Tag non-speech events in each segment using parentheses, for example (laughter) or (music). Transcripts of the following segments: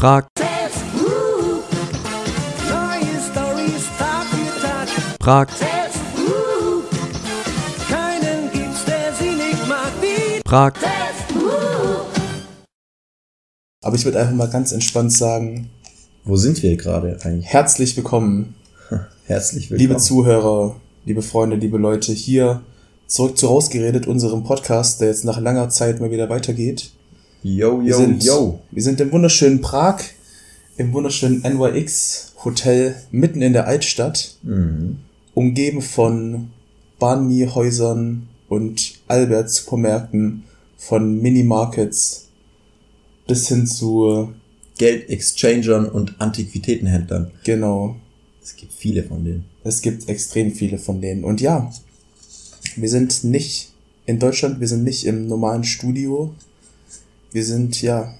Prag, Neue Stories, Tag für Tag. Prag, Keinen gibt's, der sie nicht mag wie Prag, Aber ich würde einfach mal ganz entspannt sagen, Wo sind wir gerade eigentlich? herzlich willkommen, (laughs) Herzlich willkommen. liebe Zuhörer, liebe Freunde, liebe Leute, hier zurück zu Rausgeredet, unserem Podcast, der jetzt nach langer Zeit mal wieder weitergeht. Yo, Wir yo, sind, yo. wir sind im wunderschönen Prag, im wunderschönen NYX Hotel mitten in der Altstadt, Mhm. umgeben von Bahnmi-Häusern und Albert-Supermärkten, von Minimarkets bis hin zu, Geldexchangern und Antiquitätenhändlern. genau, Es gibt viele von denen. Es gibt extrem viele von denen. Und ja, wir sind nicht in Deutschland, wir sind nicht im normalen Studio. Wir sind ja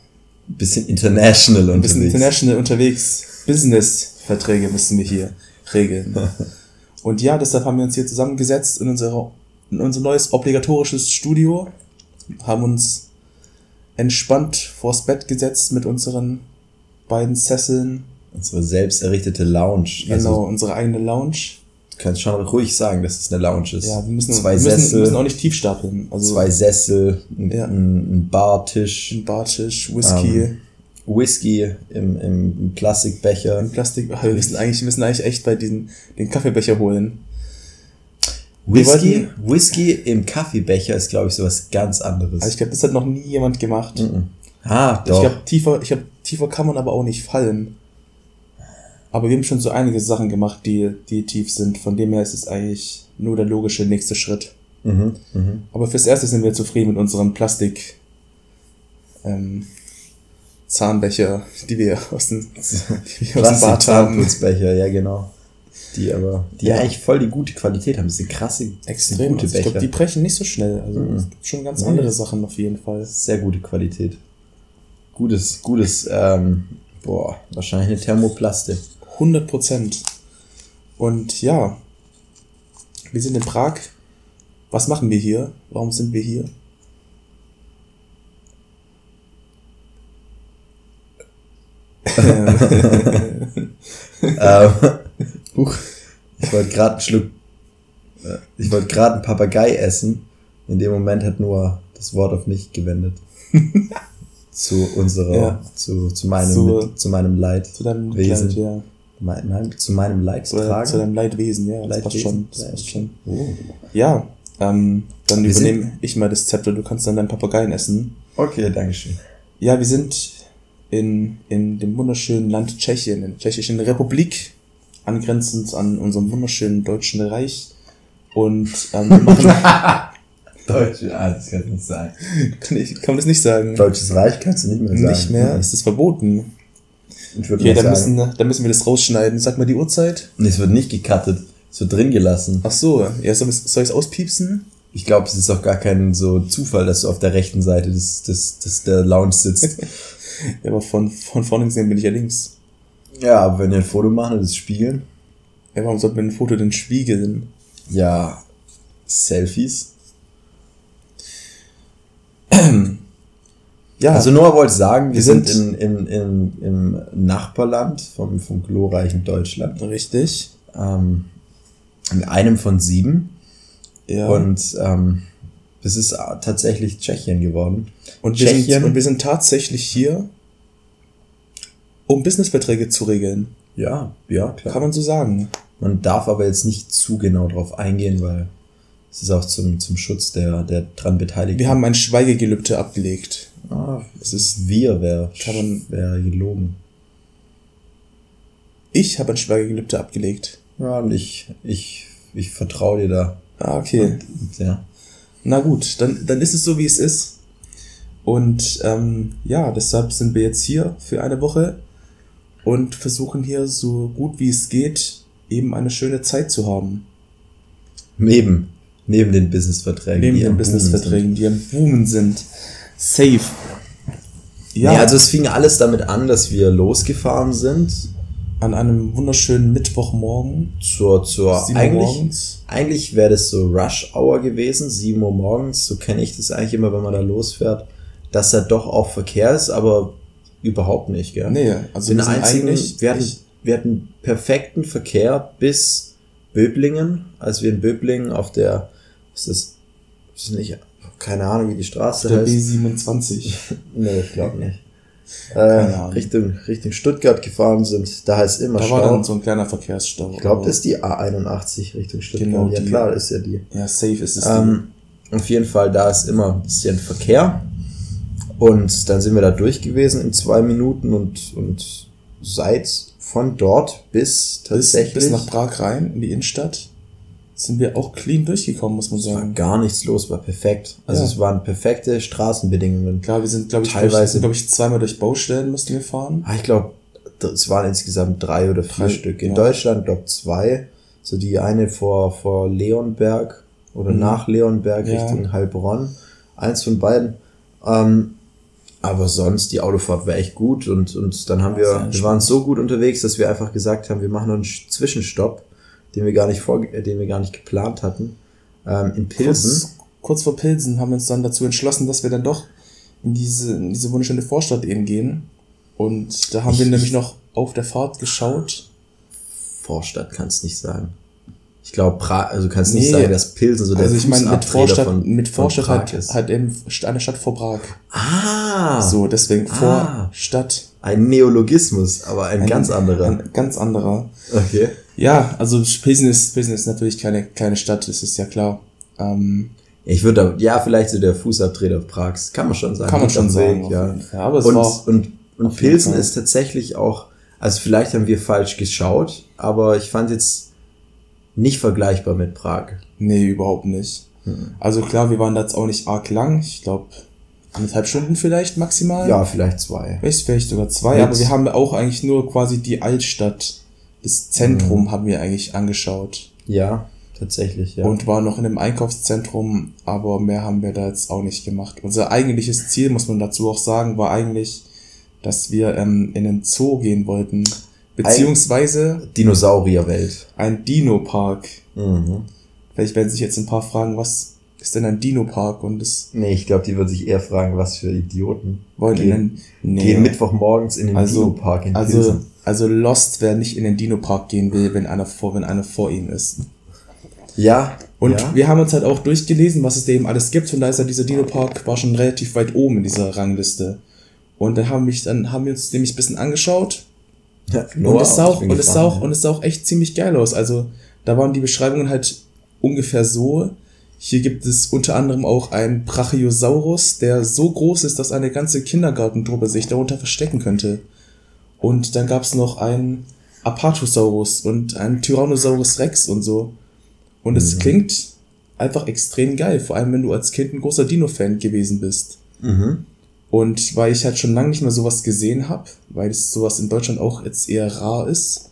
Ein bisschen international ein bisschen unterwegs. international unterwegs. Business-Verträge müssen wir hier regeln. (laughs) Und ja, deshalb haben wir uns hier zusammengesetzt in, unsere, in unser neues obligatorisches Studio, haben uns entspannt vors Bett gesetzt mit unseren beiden Sesseln. Unsere selbst errichtete Lounge. Genau, Also, unsere eigene Lounge. Du kannst schon ruhig sagen, dass es eine Lounge ist. Ja, wir müssen, zwei wir müssen, Sessel, wir müssen auch nicht tief stapeln. Also zwei Sessel, ein, Ja. ein, Bartisch, ein Bartisch, Whisky, Ähm, Whisky im, im Plastikbecher. ein Plastik. Wir müssen eigentlich, wir müssen eigentlich echt bei diesen, den Kaffeebecher holen. Whisky, wollten- Whisky im Kaffeebecher ist, glaube ich, sowas ganz anderes. Also ich glaube, das hat noch nie jemand gemacht. Mhm. ah, Ich doch. glaube, tiefer, ich glaube, tiefer kann man aber auch nicht fallen. Aber wir haben schon so einige Sachen gemacht, die, die tief sind. Von dem her ist es eigentlich nur der logische nächste Schritt. mhm, mhm. Aber fürs Erste sind wir zufrieden mit unserem Plastik, ähm, Zahnbecher, die wir aus dem, (laughs) die wir aus dem Bad haben. Ja genau. Die aber, die Ja. eigentlich voll die gute Qualität haben. Das sind krasse, Extrem. gute Also ich Becher. glaube, die brechen nicht so schnell. Also Mhm. es gibt schon ganz andere Sachen auf jeden Fall. Sehr gute Qualität. Gutes, gutes, ähm, boah, wahrscheinlich eine Thermoplaste. 100 Prozent. Und ja, wir sind in Prag. Was machen wir hier? Warum sind wir hier? (laughs) ähm, ich wollte gerade einen Schluck, äh, ich wollte gerade einen Papagei essen. In dem Moment hat Noah das Wort auf mich gewendet. (laughs) zu unserer, Ja. zu, zu meinem, Zu- mit, zu meinem Leid. Zu deinem Wesen. Leid, ja. Mein, mein, zu meinem Oder Leidtragen. zu deinem Leidwesen, ja. Das passt schon. Das passt schon. Oh. Ja, ähm, dann Wir übernehme ich mal das Zepter. Du kannst dann deinen Papageien essen. Okay, dankeschön. Ja, wir sind in, in dem wunderschönen Land Tschechien, in der Tschechischen Republik, angrenzend an unserem wunderschönen Deutschen Reich. Und ähm, wir machen, (laughs) Deutsch, ah, das kann ich nicht sagen. kann, ich, kann man das nicht sagen? Deutsches Reich kannst du nicht mehr sagen. Nicht mehr, ist das verboten. Ich Okay, sagen, müssen, dann müssen wir das rausschneiden. Sag mal die Uhrzeit. Nee, es wird nicht gecuttet. Es wird drin gelassen. Ach so, ja, soll ich es auspiepsen? Ich glaube, es ist auch gar kein so Zufall, dass du auf der rechten Seite des, des, des der Lounge sitzt. (laughs) Ja, aber von, von vorne gesehen bin ich ja links. ja, aber wenn wir ein Foto machen und das spiegeln, Ja, warum sollte man ein Foto denn spiegeln? ja, Selfies. (clears throat) Ja, Also Noah wollte sagen, wir, Wir sind, sind- in, in, in, im Nachbarland vom, vom glorreichen Deutschland. richtig. Ähm, in einem von sieben. Ja. Und ähm, das ist tatsächlich Tschechien geworden. Und wir, sind, Tschechien. und wir sind tatsächlich hier, um Businessverträge zu regeln. Ja, ja, klar. Kann man so sagen. Man darf aber jetzt nicht zu genau drauf eingehen, weil es ist auch zum, zum Schutz der, der dran Beteiligten. Wir haben ein Schweigegelübde abgelegt. Ah, Es ist, wir, wer, Kann man- wer gelogen. ich habe ein Schweigegelübde abgelegt. Ja, und ich, ich, ich vertraue dir da. Ah, okay. Ja. Na gut, dann, dann ist es so, wie es ist. Und ähm, ja, deshalb sind wir jetzt hier für eine Woche und versuchen hier so gut wie es geht eben eine schöne Zeit zu haben. Neben, neben den Businessverträgen. Neben die den Businessverträgen, die am Boomen sind. Safe. Ja, Nee, also es fing alles damit an, dass wir losgefahren sind an einem wunderschönen Mittwochmorgen. zur, zur eigentlich, morgens. eigentlich wäre das so Rush Hour gewesen, 7 Uhr morgens, so kenne ich das eigentlich immer, wenn man da losfährt, dass da doch auch Verkehr ist, aber überhaupt nicht, gell? Nee, also Den wir einzigen, eigentlich- wir hatten, wir hatten perfekten Verkehr bis Böblingen, als wir in Böblingen auf der, was ist das, das ist nicht, keine Ahnung, wie die Straße Der heißt. B27. (laughs) Nee, ich glaube nicht. (laughs) Äh. Richtung, Richtung Stuttgart gefahren sind, da heißt immer Da Stau. war dann so ein kleiner Verkehrsstau. ich glaube, das ist die A81 Richtung Stuttgart. Genau, ja die- klar, ist ja die. Ja, safe ist es. Ähm, auf jeden Fall, da ist immer ein bisschen Verkehr. Und dann sind wir da durch gewesen in zwei Minuten und, und seit von dort bis bis, tatsächlich bis nach Prag rein, in die Innenstadt, sind wir auch clean durchgekommen, muss man war sagen. gar nichts los, war perfekt. Also Ja. es waren perfekte Straßenbedingungen. Klar, wir sind, glaube ich, Teilweise- glaube ich, zweimal durch Baustellen mussten wir fahren. Ah, ich glaube, es waren insgesamt drei oder vier Drei, Stück. In ja. Deutschland, glaube zwei. So die eine vor, vor Leonberg oder nach Leonberg Mhm. Ja. Richtung Heilbronn. Eins von beiden. Ähm, aber sonst, die Autofahrt war echt gut und, und dann haben wir, wir waren so gut unterwegs, dass wir einfach gesagt haben, wir machen noch einen Sch- Zwischenstopp, den wir gar nicht vor, äh, den wir gar nicht geplant hatten. Ähm, in Pilsen. Kurz, kurz vor Pilsen haben wir uns dann dazu entschlossen, dass wir dann doch in diese, in diese wunderschöne Vorstadt eben gehen. Und da haben wir Ich- nämlich noch auf der Fahrt geschaut. Vorstadt kannst nicht sagen. Ich glaube, also du kannst nicht Nee. sagen, dass Pilsen so der Also ich meine, mit Vorstadt, von, mit Vorstadt halt, ist. halt eben eine Stadt vor Prag. Ah, So, deswegen Ah. Vorstadt. ein Neologismus, aber ein, ganz anderer. Ein ganz anderer. okay. Ja, also Pilsen ist, Pilsen ist natürlich keine kleine Stadt, das ist ja klar. Ähm, Ich würde, ja, vielleicht so der Fußabtreter Prags, kann man schon sagen. kann man schon sagen. Weg, ja. Fall. Aber es Und, war, und, und Pilsen ist tatsächlich auch, also vielleicht haben wir falsch geschaut, aber ich fand jetzt nicht vergleichbar mit Prag. nee, überhaupt nicht. Mhm. Also klar, wir waren da jetzt auch nicht arg lang. Ich glaube, anderthalb Stunden vielleicht maximal. Ja, vielleicht zwei. Vielleicht, vielleicht sogar zwei, Mit- aber wir haben auch eigentlich nur quasi die Altstadt, das Zentrum haben wir eigentlich angeschaut. Ja, tatsächlich, ja. Und waren noch in einem Einkaufszentrum, aber mehr haben wir da jetzt auch nicht gemacht. Unser eigentliches Ziel, muss man dazu auch sagen, war eigentlich, dass wir ähm, in den Zoo gehen wollten. Beziehungsweise Dinosaurierwelt. ein Dino-Park. Mhm. Vielleicht werden sich jetzt ein paar fragen, was ist denn ein Dino-Park? Und das Nee, ich glaube, die würden sich eher fragen, was für Idioten. wollen Gehen- den, nee. Gehen Mittwochmorgens in den Also- Dino-Park in Also, Pilsen. also Lost, wer nicht in den Dino-Park gehen will, wenn einer vor, wenn einer vor ihm ist. Ja. Und ja. wir haben uns halt auch durchgelesen, was es da eben alles gibt. Und da ist ja dieser Dino-Park war schon relativ weit oben in dieser Rangliste. Und dann haben, mich, dann haben wir uns nämlich ein bisschen angeschaut. Ja, Und es, sah auch, und, es sah auch, und es sah auch echt ziemlich geil aus. Also da waren die Beschreibungen halt ungefähr so. Hier gibt es unter anderem auch einen Brachiosaurus, der so groß ist, dass eine ganze Kindergartentruppe sich darunter verstecken könnte. Und dann gab es noch einen Apatosaurus und einen Tyrannosaurus Rex und so. Und es Mhm. klingt einfach extrem geil, vor allem wenn du als Kind ein großer Dino-Fan gewesen bist. Mhm. Und weil ich halt schon lange nicht mehr sowas gesehen habe, weil es sowas in Deutschland auch jetzt eher rar ist.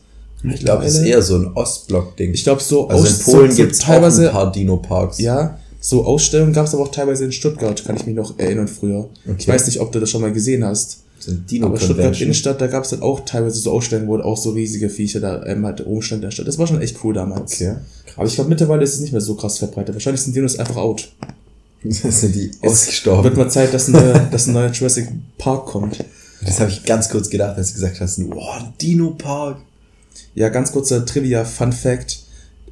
Ich glaube, es ist eher so ein Ostblock-Ding. Ich glaube, so also in Aus- Polen so, gibt es auch teilweise, ein paar Dino-Parks. ja, so Ausstellungen gab es aber auch teilweise in Stuttgart, kann ich mich noch erinnern früher. Ich Okay. weiß nicht, ob du das schon mal gesehen hast. So ein Aber Stuttgart. Innenstadt, da gab es dann auch teilweise so Ausstellungen, wo auch so riesige Viecher da ähm, halt rumstand in der Stadt. Das war schon echt cool damals. Okay. Aber ich glaube, mittlerweile ist es nicht mehr so krass verbreitet. Wahrscheinlich sind Dinos einfach out. Das (laughs) sind die Es ausgestorben. Wird mal Zeit, dass ein neuer, dass ein neuer Jurassic Park kommt. Das habe ich ganz kurz gedacht, als du gesagt hast, wow, ein Dino-Park. Ja, ganz kurzer Trivia, Fun Fact.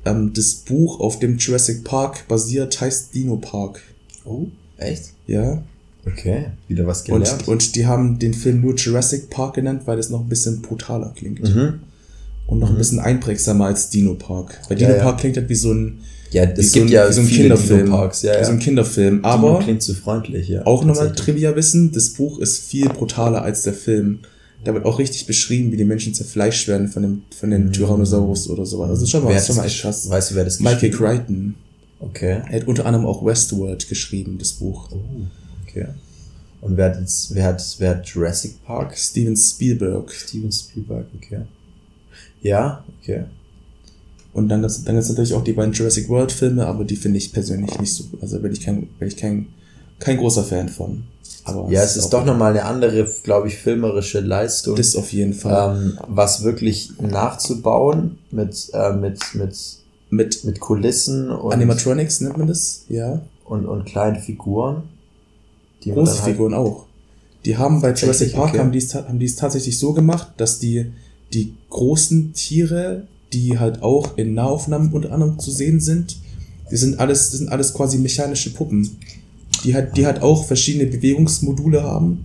Ähm, das Buch, auf dem Jurassic Park basiert, heißt Dino Park. Oh, echt? Ja. Okay, wieder was gelernt. Und, und die haben den Film nur Jurassic Park genannt, weil es noch ein bisschen brutaler klingt. mhm. Und noch ein bisschen einprägsamer als Dino Park. Weil Ja, Dino ja. Park klingt halt wie so ein, Ja, es so gibt ein, ja wie so ein Kinderfilm. Ja, Wie so ein ja. Kinderfilm. Dino Aber klingt zu freundlich, ja. auch nochmal. Trivia-Wissen, das Buch ist viel brutaler als der Film. Da wird auch richtig beschrieben, wie die Menschen zerfleischt werden von dem, von den Tyrannosaurus oder sowas. Also schon mal, Mhm. Wer schon mal echt krass. Weißt du, wer das Michael? Crichton. Okay. Er hat unter anderem auch Westworld geschrieben, das Buch. Oh, okay. Und wer hat jetzt, wer hat, wer hat Jurassic Park? Steven Spielberg. Steven Spielberg, okay. Ja, okay. Und dann gibt's dann gibt's natürlich auch die beiden Jurassic World Filme, aber die finde ich persönlich nicht so gut. Also bin ich kein, bin ich kein, kein großer Fan von. Aber Ja, es ist auch- doch nochmal eine andere, glaube ich, filmerische Leistung. Das auf jeden Fall. ähm, was wirklich nachzubauen mit, äh, mit, mit, Mit mit Kulissen und, Animatronics nennt man das, ja. und, und kleinen Figuren. Die Große halt- Figuren auch. Die haben bei Jurassic Park okay. haben die es haben die es tatsächlich so gemacht, dass die die großen Tiere, die halt auch in Nahaufnahmen unter anderem zu sehen sind, die sind alles, das sind alles quasi mechanische Puppen, die halt, die halt auch verschiedene Bewegungsmodule haben,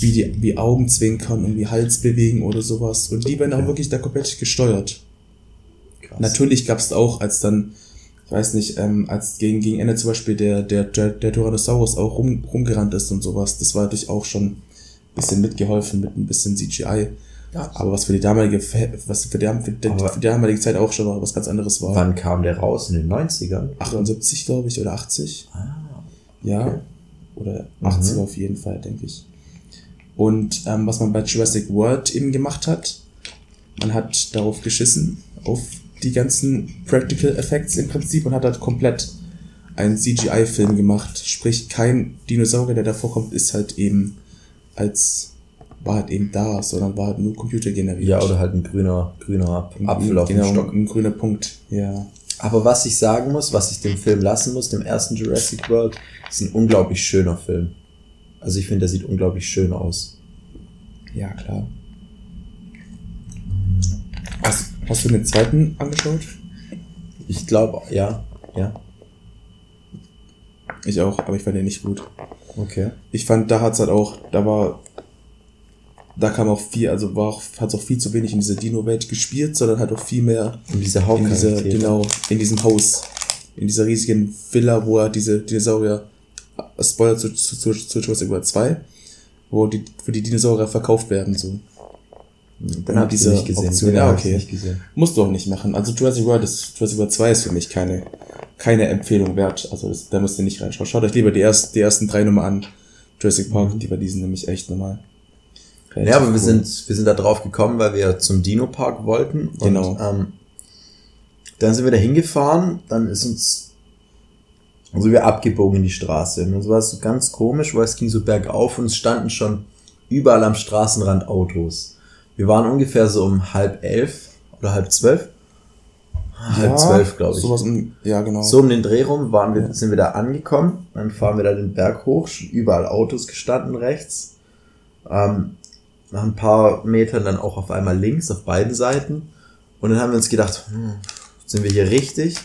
wie die, wie Augenzwinkern und wie Hals bewegen oder sowas. Und die werden auch Okay. wirklich da komplett gesteuert. Krass. Natürlich gab es auch, als dann, ich weiß nicht, ähm, als gegen, gegen Ende zum Beispiel der, der, der, der Tyrannosaurus auch rum, rumgerannt ist und sowas, das war natürlich auch schon ein bisschen mitgeholfen mit ein bisschen CGI. Ja. Aber was für die damalige, was für die, für die, für die damalige Zeit auch schon mal was ganz anderes war. Wann kam der raus? In den 90ern? 78, glaube ich, oder 80. Ah, Ja. Okay. Oder Mhm. 80 auf jeden Fall, denke ich. Und ähm, was man bei Jurassic World eben gemacht hat, man hat darauf geschissen, auf die ganzen Practical Effects im Prinzip und hat halt komplett einen CGI-Film gemacht. Sprich, kein Dinosaurier, der davor kommt, ist halt eben als war halt eben da, sondern war halt nur computergeneriert. ja, oder halt ein grüner, grüner Apfel auf genau, dem Stock. Ein grüner Punkt, ja. Aber was ich sagen muss, was ich dem Film lassen muss, dem ersten Jurassic World, ist ein unglaublich schöner Film. Also ich finde, der sieht unglaublich schön aus. Ja, klar. Hast, hast du den zweiten angeschaut? Ich glaube, ja, ja, Ich auch, aber ich fand den nicht gut. okay. Ich fand, da hat's halt auch, da war, da kam auch viel, also war auch, hat's auch viel zu wenig in dieser Dino-Welt gespielt, sondern halt auch viel mehr diese in dieser, Hauptcharaktere. genau, in diesem Haus, in dieser riesigen Villa, wo er diese Dinosaurier, äh, Spoiler zu, zu, zu, zu Jurassic World 2, wo die, wo die Dinosaurier verkauft werden, so. Dann habe ich diese nicht gesehen. Option, ja, okay. nicht gesehen. Musst du auch nicht machen. Also Jurassic World ist, Jurassic World 2 ist für mich keine, keine Empfehlung wert. Also das, da müsst ihr nicht reinschauen. Schaut euch lieber die, erst, die ersten drei Nummer an. Jurassic Park, die bei diesen nämlich echt normal. Ja, aber wir sind, wir sind da drauf gekommen, weil wir zum Dino Park wollten. Und, Genau. Ähm, dann sind wir da hingefahren, dann ist uns, also wir abgebogen in die Straße. Und das war so ganz komisch, weil es ging so bergauf und es standen schon überall am Straßenrand Autos. Wir waren ungefähr so um halb elf oder halb zwölf. Halb zwölf, glaube ich. Sowas um, ja, genau. So um den Dreh rum waren wir, sind wir da angekommen. Dann fahren wir da den Berg hoch, schon überall Autos gestanden rechts. Ähm, nach ein paar Metern dann auch auf einmal links auf beiden Seiten. Und dann haben wir uns gedacht, hm, sind wir hier richtig?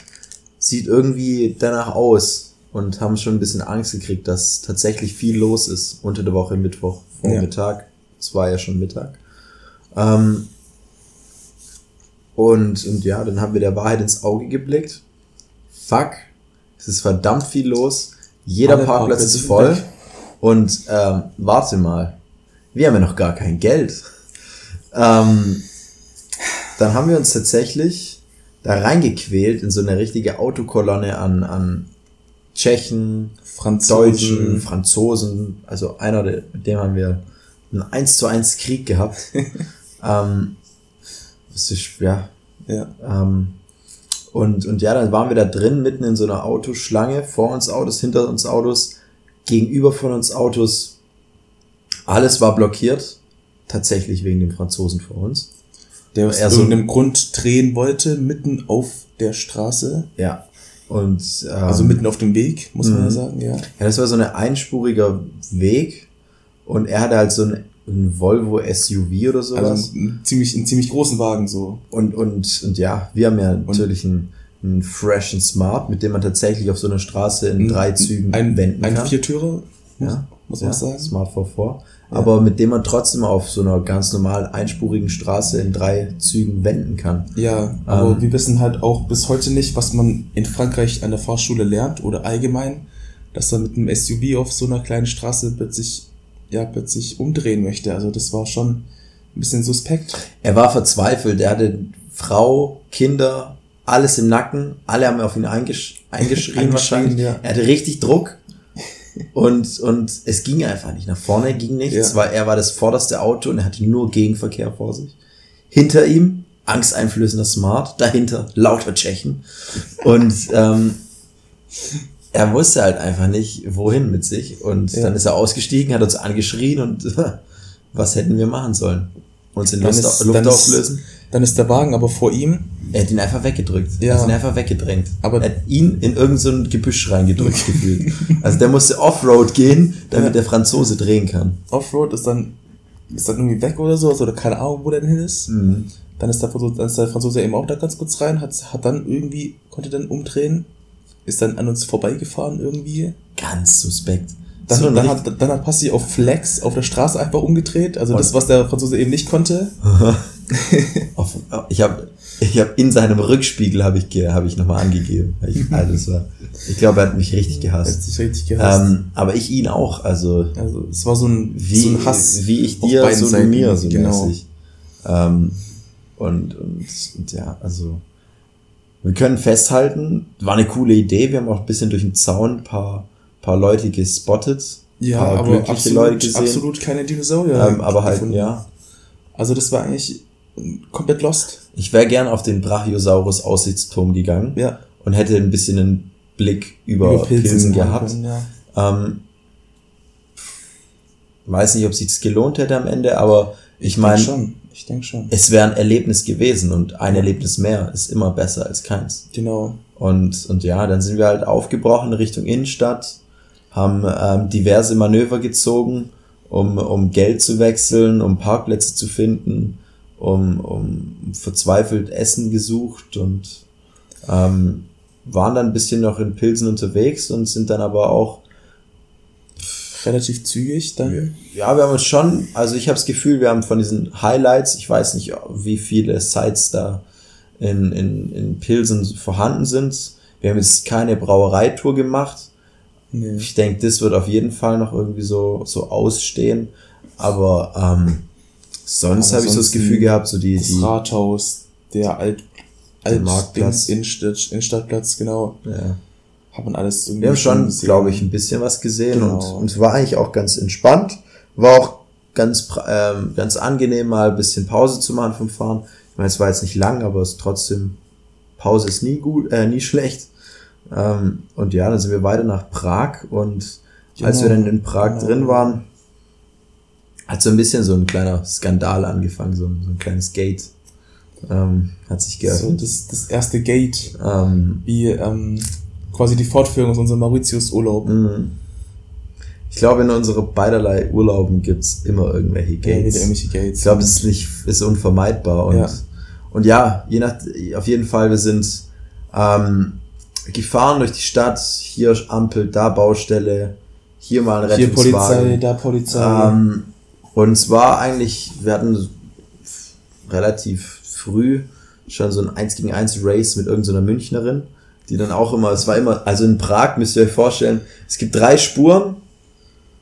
Sieht irgendwie danach aus. Und haben schon ein bisschen Angst gekriegt, dass tatsächlich viel los ist unter der Woche Mittwoch, Vormittag. Es war ja schon Mittag. Ähm, und, und ja, dann haben wir der Wahrheit ins Auge geblickt. Fuck, es ist verdammt viel los. Jeder Alle Parkplatz Parkplätze ist voll. weg. Und ähm, warte mal, wir haben ja noch gar kein Geld. Ähm, dann haben wir uns tatsächlich da reingequält in so eine richtige Autokolonne an, an Tschechen, Franzosen. Deutschen, Franzosen. Also einer, mit dem haben wir einen 1 zu 1 Krieg gehabt. (laughs) ähm, das ist, ja, Ja. ähm, und, und ja, dann waren wir da drin, mitten in so einer Autoschlange, vor uns Autos, hinter uns Autos, gegenüber von uns Autos. Alles war blockiert. Tatsächlich wegen dem Franzosen vor uns. Der aus so- irgendeinem Grund drehen wollte, mitten auf der Straße. Ja. Und ähm, Also mitten auf dem Weg, muss man Mhm. ja sagen, ja. ja, das war so ein einspuriger Weg. Und er hatte halt so ein, ein Volvo SUV oder sowas. Also einen ziemlich, einen ziemlich großen Wagen so. Und, und, und ja, wir haben ja natürlich einen, einen Fresh and Smart, mit dem man tatsächlich auf so einer Straße in drei Zügen ein, wenden ein kann. Viertürer, muss, ja, muss man ja, sagen. Smart 4 Aber mit dem man trotzdem auf so einer ganz normalen einspurigen Straße in drei Zügen wenden kann. Ja, aber Ähm. wir wissen halt auch bis heute nicht, was man in Frankreich an der Fahrschule lernt oder allgemein, dass er mit einem SUV auf so einer kleinen Straße plötzlich, ja, plötzlich umdrehen möchte. Also das war schon ein bisschen suspekt. Er war verzweifelt. Er hatte Frau, Kinder, alles im Nacken. Alle haben auf ihn eingesch (laughs) eingeschrien wahrscheinlich. ja. Er hatte richtig Druck. Und, und es ging einfach nicht. Nach vorne ging nichts, Ja. weil er war das vorderste Auto und er hatte nur Gegenverkehr vor sich. Hinter ihm angsteinflößender Smart, dahinter lauter Tschechen. Und ähm, er wusste halt einfach nicht, wohin mit sich. Und Ja. dann ist er ausgestiegen, hat uns angeschrien und (laughs) was hätten wir machen sollen? Uns in Luft, ist- Luft dann ist- auflösen? Dann ist der Wagen aber vor ihm Er hat ihn einfach weggedrückt. Ja. Er hat ihn einfach weggedrängt. Aber- er hat ihn in irgendein so Gebüsch reingedrückt (laughs) gefühlt. Also der musste Offroad gehen, damit Ja. der Franzose drehen kann. Offroad ist dann, ist dann irgendwie weg oder so, also, oder keine Ahnung, wo der denn hin ist. Mhm. Dann ist der Franzose, dann ist der Franzose eben auch da ganz kurz rein, hat, hat dann irgendwie, konnte dann umdrehen, ist dann an uns vorbeigefahren irgendwie. Ganz suspekt. Dann, So dann, hat, dann hat Passi auf Flex auf der Straße einfach umgedreht, also das, was der Franzose eben nicht konnte. (laughs) ich habe ich hab in seinem Rückspiegel habe ich, hab ich nochmal angegeben. Ich, (laughs) also das war, ich glaube, er hat mich richtig Er hat gehasst. sich richtig gehasst. Ähm, aber ich ihn auch. Also also es war so ein, wie, so ein Hass. wie ich dir, so Seiten. mir, so genau. mäßig. Ähm, und, und, und ja, also wir können festhalten, war eine coole Idee. Wir haben auch ein bisschen durch den Zaun ein paar, paar Leute gespottet. Ja, paar aber glückliche absolut, Leute gesehen. absolut keine Dinosaurier. Ähm, aber halt, gefunden. ja. Also das war eigentlich komplett lost. Ich wäre gern auf den Brachiosaurus Aussichtsturm gegangen Ja. und hätte ein bisschen einen Blick über, Über Pilze Pilzen sehen gehabt. können, ja. Ähm, weiß nicht, ob sich's gelohnt hätte am Ende, aber ich Ich meine. Ich denke schon. es wäre ein Erlebnis gewesen und ein Erlebnis mehr ist immer besser als keins. Genau. Und, und ja, dann sind wir halt aufgebrochen Richtung Innenstadt, haben ähm, diverse Manöver gezogen, um, um Geld zu wechseln, um Parkplätze zu finden, um, um verzweifelt Essen gesucht und ähm, waren dann ein bisschen noch in Pilsen unterwegs und sind dann aber auch Relativ zügig dann. ja, wir haben uns schon, also ich habe das Gefühl, wir haben von diesen Highlights, ich weiß nicht, wie viele Sites da in, in, in Pilsen vorhanden sind. Wir haben jetzt keine Brauereitour gemacht. Nee. Ich denke, das wird auf jeden Fall noch irgendwie so, so ausstehen. Aber ähm, sonst habe ich so das Gefühl gehabt, so die, Das die Rathaus, der Alt, Der Marktplatz. Innenstadt, Innenstadtplatz, genau. ja. Hat man alles irgendwie Wir haben schon, glaube ich, ein bisschen was gesehen Genau. und, und es war eigentlich auch ganz entspannt. War auch ganz, ähm, ganz angenehm, mal ein bisschen Pause zu machen vom Fahren. Ich meine, es war jetzt nicht lang, aber es ist trotzdem, Pause ist nie gut, äh, nie schlecht. Ähm, und ja, dann sind wir weiter nach Prag und als wir Genau. dann in Prag Genau. drin waren, hat so ein bisschen so ein kleiner Skandal angefangen, so ein, so ein kleines Gate. Ähm, hat sich So, geöffnet. das, das erste Gate, ähm, wie ähm, quasi die Fortführung aus unserem Mauritius-Urlaub. Mhm. Ich glaube, in unsere beiderlei Urlauben gibt's immer irgendwelche Ja, Gates. irgendwelche Gates. ich glaube, es ist nicht, ist unvermeidbar und, Ja. und ja, je nach, auf jeden Fall, wir sind, ähm, gefahren durch die Stadt, hier Ampel, da Baustelle, hier mal ein Hier Polizei, Rettungswagen. da Polizei. Ähm, und es war eigentlich, wir hatten relativ früh schon so ein 1 gegen 1 Race mit irgendeiner Münchnerin, die dann auch immer, es war immer, also in Prag müsst ihr euch vorstellen, es gibt drei Spuren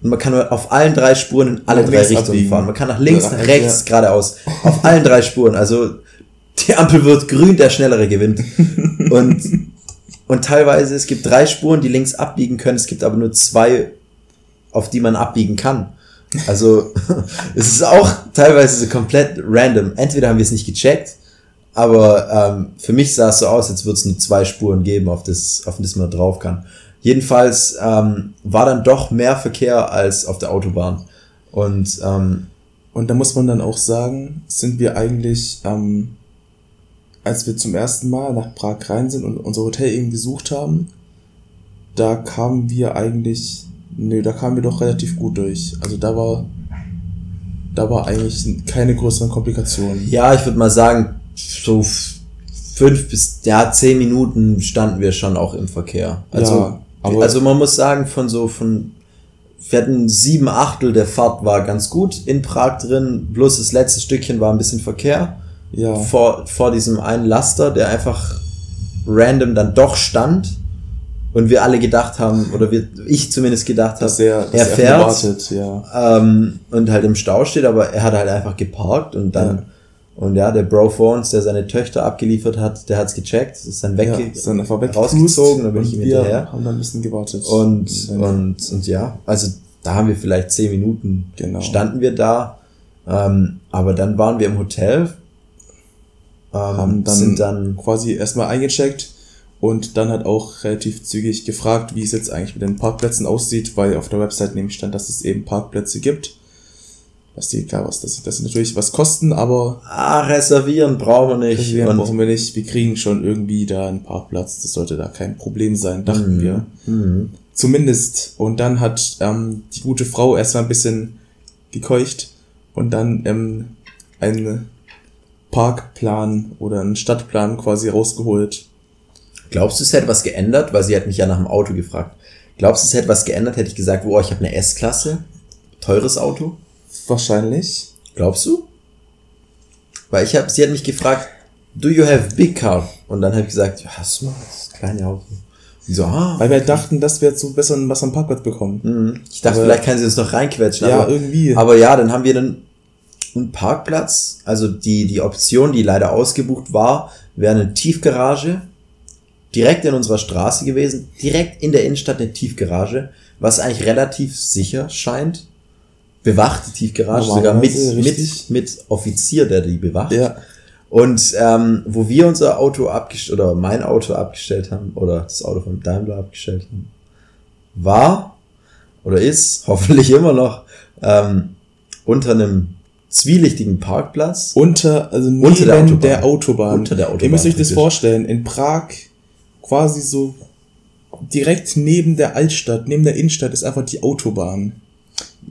und man kann auf allen drei Spuren in alle drei Richtungen abbiegen. fahren. Man kann nach links, Ja, nach ja. rechts, geradeaus. Auf allen drei Spuren. Also die Ampel wird grün, der Schnellere gewinnt. (laughs) Und, und teilweise, es gibt drei Spuren, die links abbiegen können, es gibt aber nur zwei, auf die man abbiegen kann. Also (laughs) es ist auch teilweise so komplett random. Entweder haben wir es nicht gecheckt, aber ähm, für mich sah es so aus, als würde es nur zwei Spuren geben, auf das, auf das man drauf kann. Jedenfalls ähm, war dann doch mehr Verkehr als auf der Autobahn. Und ähm, Und da muss man dann auch sagen, sind wir eigentlich, ähm, als wir zum ersten Mal nach Prag rein sind und unser Hotel eben gesucht haben, da kamen wir eigentlich, nö, da kamen wir doch relativ gut durch. Also da war, da war eigentlich keine größeren Komplikationen. ja, ich würde mal sagen, so fünf bis ja zehn Minuten standen wir schon auch im Verkehr. Also, Ja, also man muss sagen, von so von wir hatten sieben Achtel der Fahrt war ganz gut in Prag drin, bloß das letzte Stückchen war ein bisschen Verkehr. Ja, vor, vor diesem einen Laster, der einfach random dann doch stand und wir alle gedacht haben, oder wir, ich zumindest gedacht habe, dass er, dass er er fährt wartet, ja. ähm, und halt im Stau steht, aber er hat halt einfach geparkt und dann, Ja. Und ja, der Bro vor uns, der seine Töchter abgeliefert hat, der hat's gecheckt, ist dann ja, wegge ist dann einfach weg rausgezogen, dann bin ich ihm hinterher. haben dann ein bisschen gewartet. Und, dann- und, und ja, also da haben wir vielleicht zehn Minuten Genau. standen wir da. Ähm, aber dann waren wir im Hotel. Ähm, haben dann, sind dann quasi erstmal eingecheckt und dann hat auch relativ zügig gefragt, wie es jetzt eigentlich mit den Parkplätzen aussieht, weil auf der Website nämlich stand, dass es eben Parkplätze gibt. Was die, klar, was das, das sind natürlich was kosten, aber Ah, reservieren brauchen wir nicht. reservieren brauchen wir nicht. Wir kriegen schon irgendwie da einen Parkplatz. Das sollte da kein Problem sein, dachten Mhm. wir. Mhm. Zumindest. Und dann hat ähm, die gute Frau erstmal ein bisschen gekeucht und dann ähm, einen Parkplan oder einen Stadtplan quasi rausgeholt. Glaubst du, es hätte was geändert? Weil sie hat mich ja nach dem Auto gefragt. Glaubst du, es hätte was geändert? Hätte ich gesagt, oh, ich habe eine S-Klasse, teures Auto. Wahrscheinlich. Glaubst du? Weil ich habe, sie hat mich gefragt, do you have big car? Und dann habe ich gesagt, ja, hast du mal das kleine Auto? So, ah, Weil wir dachten, dass wir jetzt so besser was am Parkplatz bekommen. mhm. ich dachte, Aber- vielleicht kann sie das noch reinquetschen. Ja, aber, irgendwie. aber ja, dann haben wir dann einen Parkplatz. Also die, die Option, die leider ausgebucht war, wäre eine Tiefgarage. Direkt in unserer Straße gewesen. Direkt in der Innenstadt eine Tiefgarage. Was eigentlich relativ sicher scheint. Bewachte Tiefgarage, sogar mit, mit, mit Offizier, der die bewacht. Ja. Und ähm, wo wir unser Auto abgestellt oder mein Auto abgestellt haben oder das Auto von Daimler abgestellt haben, war oder ist (laughs) hoffentlich immer noch ähm, unter einem zwielichtigen Parkplatz. Unter, also neben Unter der der, Autobahn. Autobahn. Unter der Autobahn, Ihr müsst euch das vorstellen. In Prag, quasi so direkt neben der Altstadt, neben der Innenstadt ist einfach die Autobahn.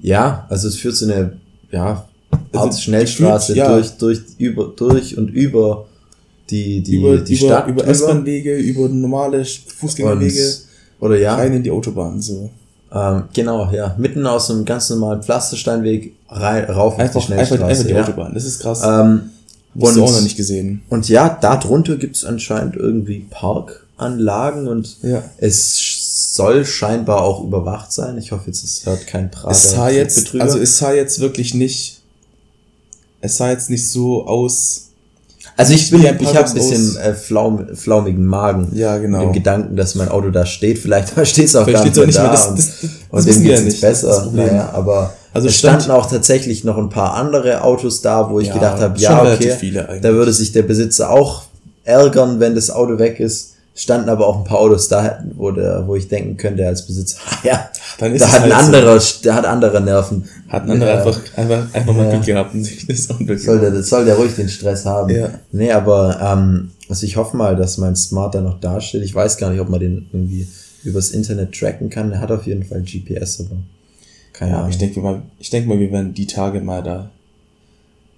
Ja, also es führt so eine ja, Also Art Schnellstraße gefühlt, ja. durch, durch, über, durch und über die, die, über die über, Stadt über. S-Bahn-Wege, über normale Fußgängerwege, und, oder ja, rein in die Autobahn. So. Ähm, genau, ja. Mitten aus einem ganz normalen Pflastersteinweg rein, rauf auf die Einfach, einfach, Schnellstraße. einfach die ja. Autobahn. Das ist krass. Ähm, so und- auch noch nicht gesehen. und ja, da drunter gibt's anscheinend irgendwie Parkanlagen und Ja. es soll scheinbar auch überwacht sein. Ich hoffe jetzt, es hört kein Prager Es sah jetzt, also es sah jetzt wirklich nicht, es sah jetzt nicht so aus. Also ich bin, ich habe ein bisschen äh, flaum, flaumigen Magen. Ja, genau. Mit dem Gedanken, dass mein Auto da steht. Vielleicht (laughs) steht es auch Vielleicht gar auch nicht mehr da. Das- und- das- das und dem ja geht's nicht. besser. Naja, aber Also es stand- standen auch tatsächlich noch ein paar andere Autos da, wo ich Ja, gedacht habe, ja, okay, da würde sich der Besitzer auch ärgern, wenn das Auto weg ist. Standen aber auch ein paar Autos da, wo, der, wo ich denken könnte als Besitzer, (laughs) ja, Dann ist da hat ein halt so. anderer, der hat andere Nerven. Hat ein anderer Ja. einfach, einfach, einfach mal Ja. Glück gehabt und sich das Auto Soll der, soll der ruhig den Stress haben. Ja. Nee, aber ähm, also ich hoffe mal, dass mein Smart da noch dasteht. Ich weiß gar nicht, ob man den irgendwie übers Internet tracken kann. Er hat auf jeden Fall GPS, aber keine Ja, Ahnung. ich denke mal, ich denke mal, wir werden die Tage mal da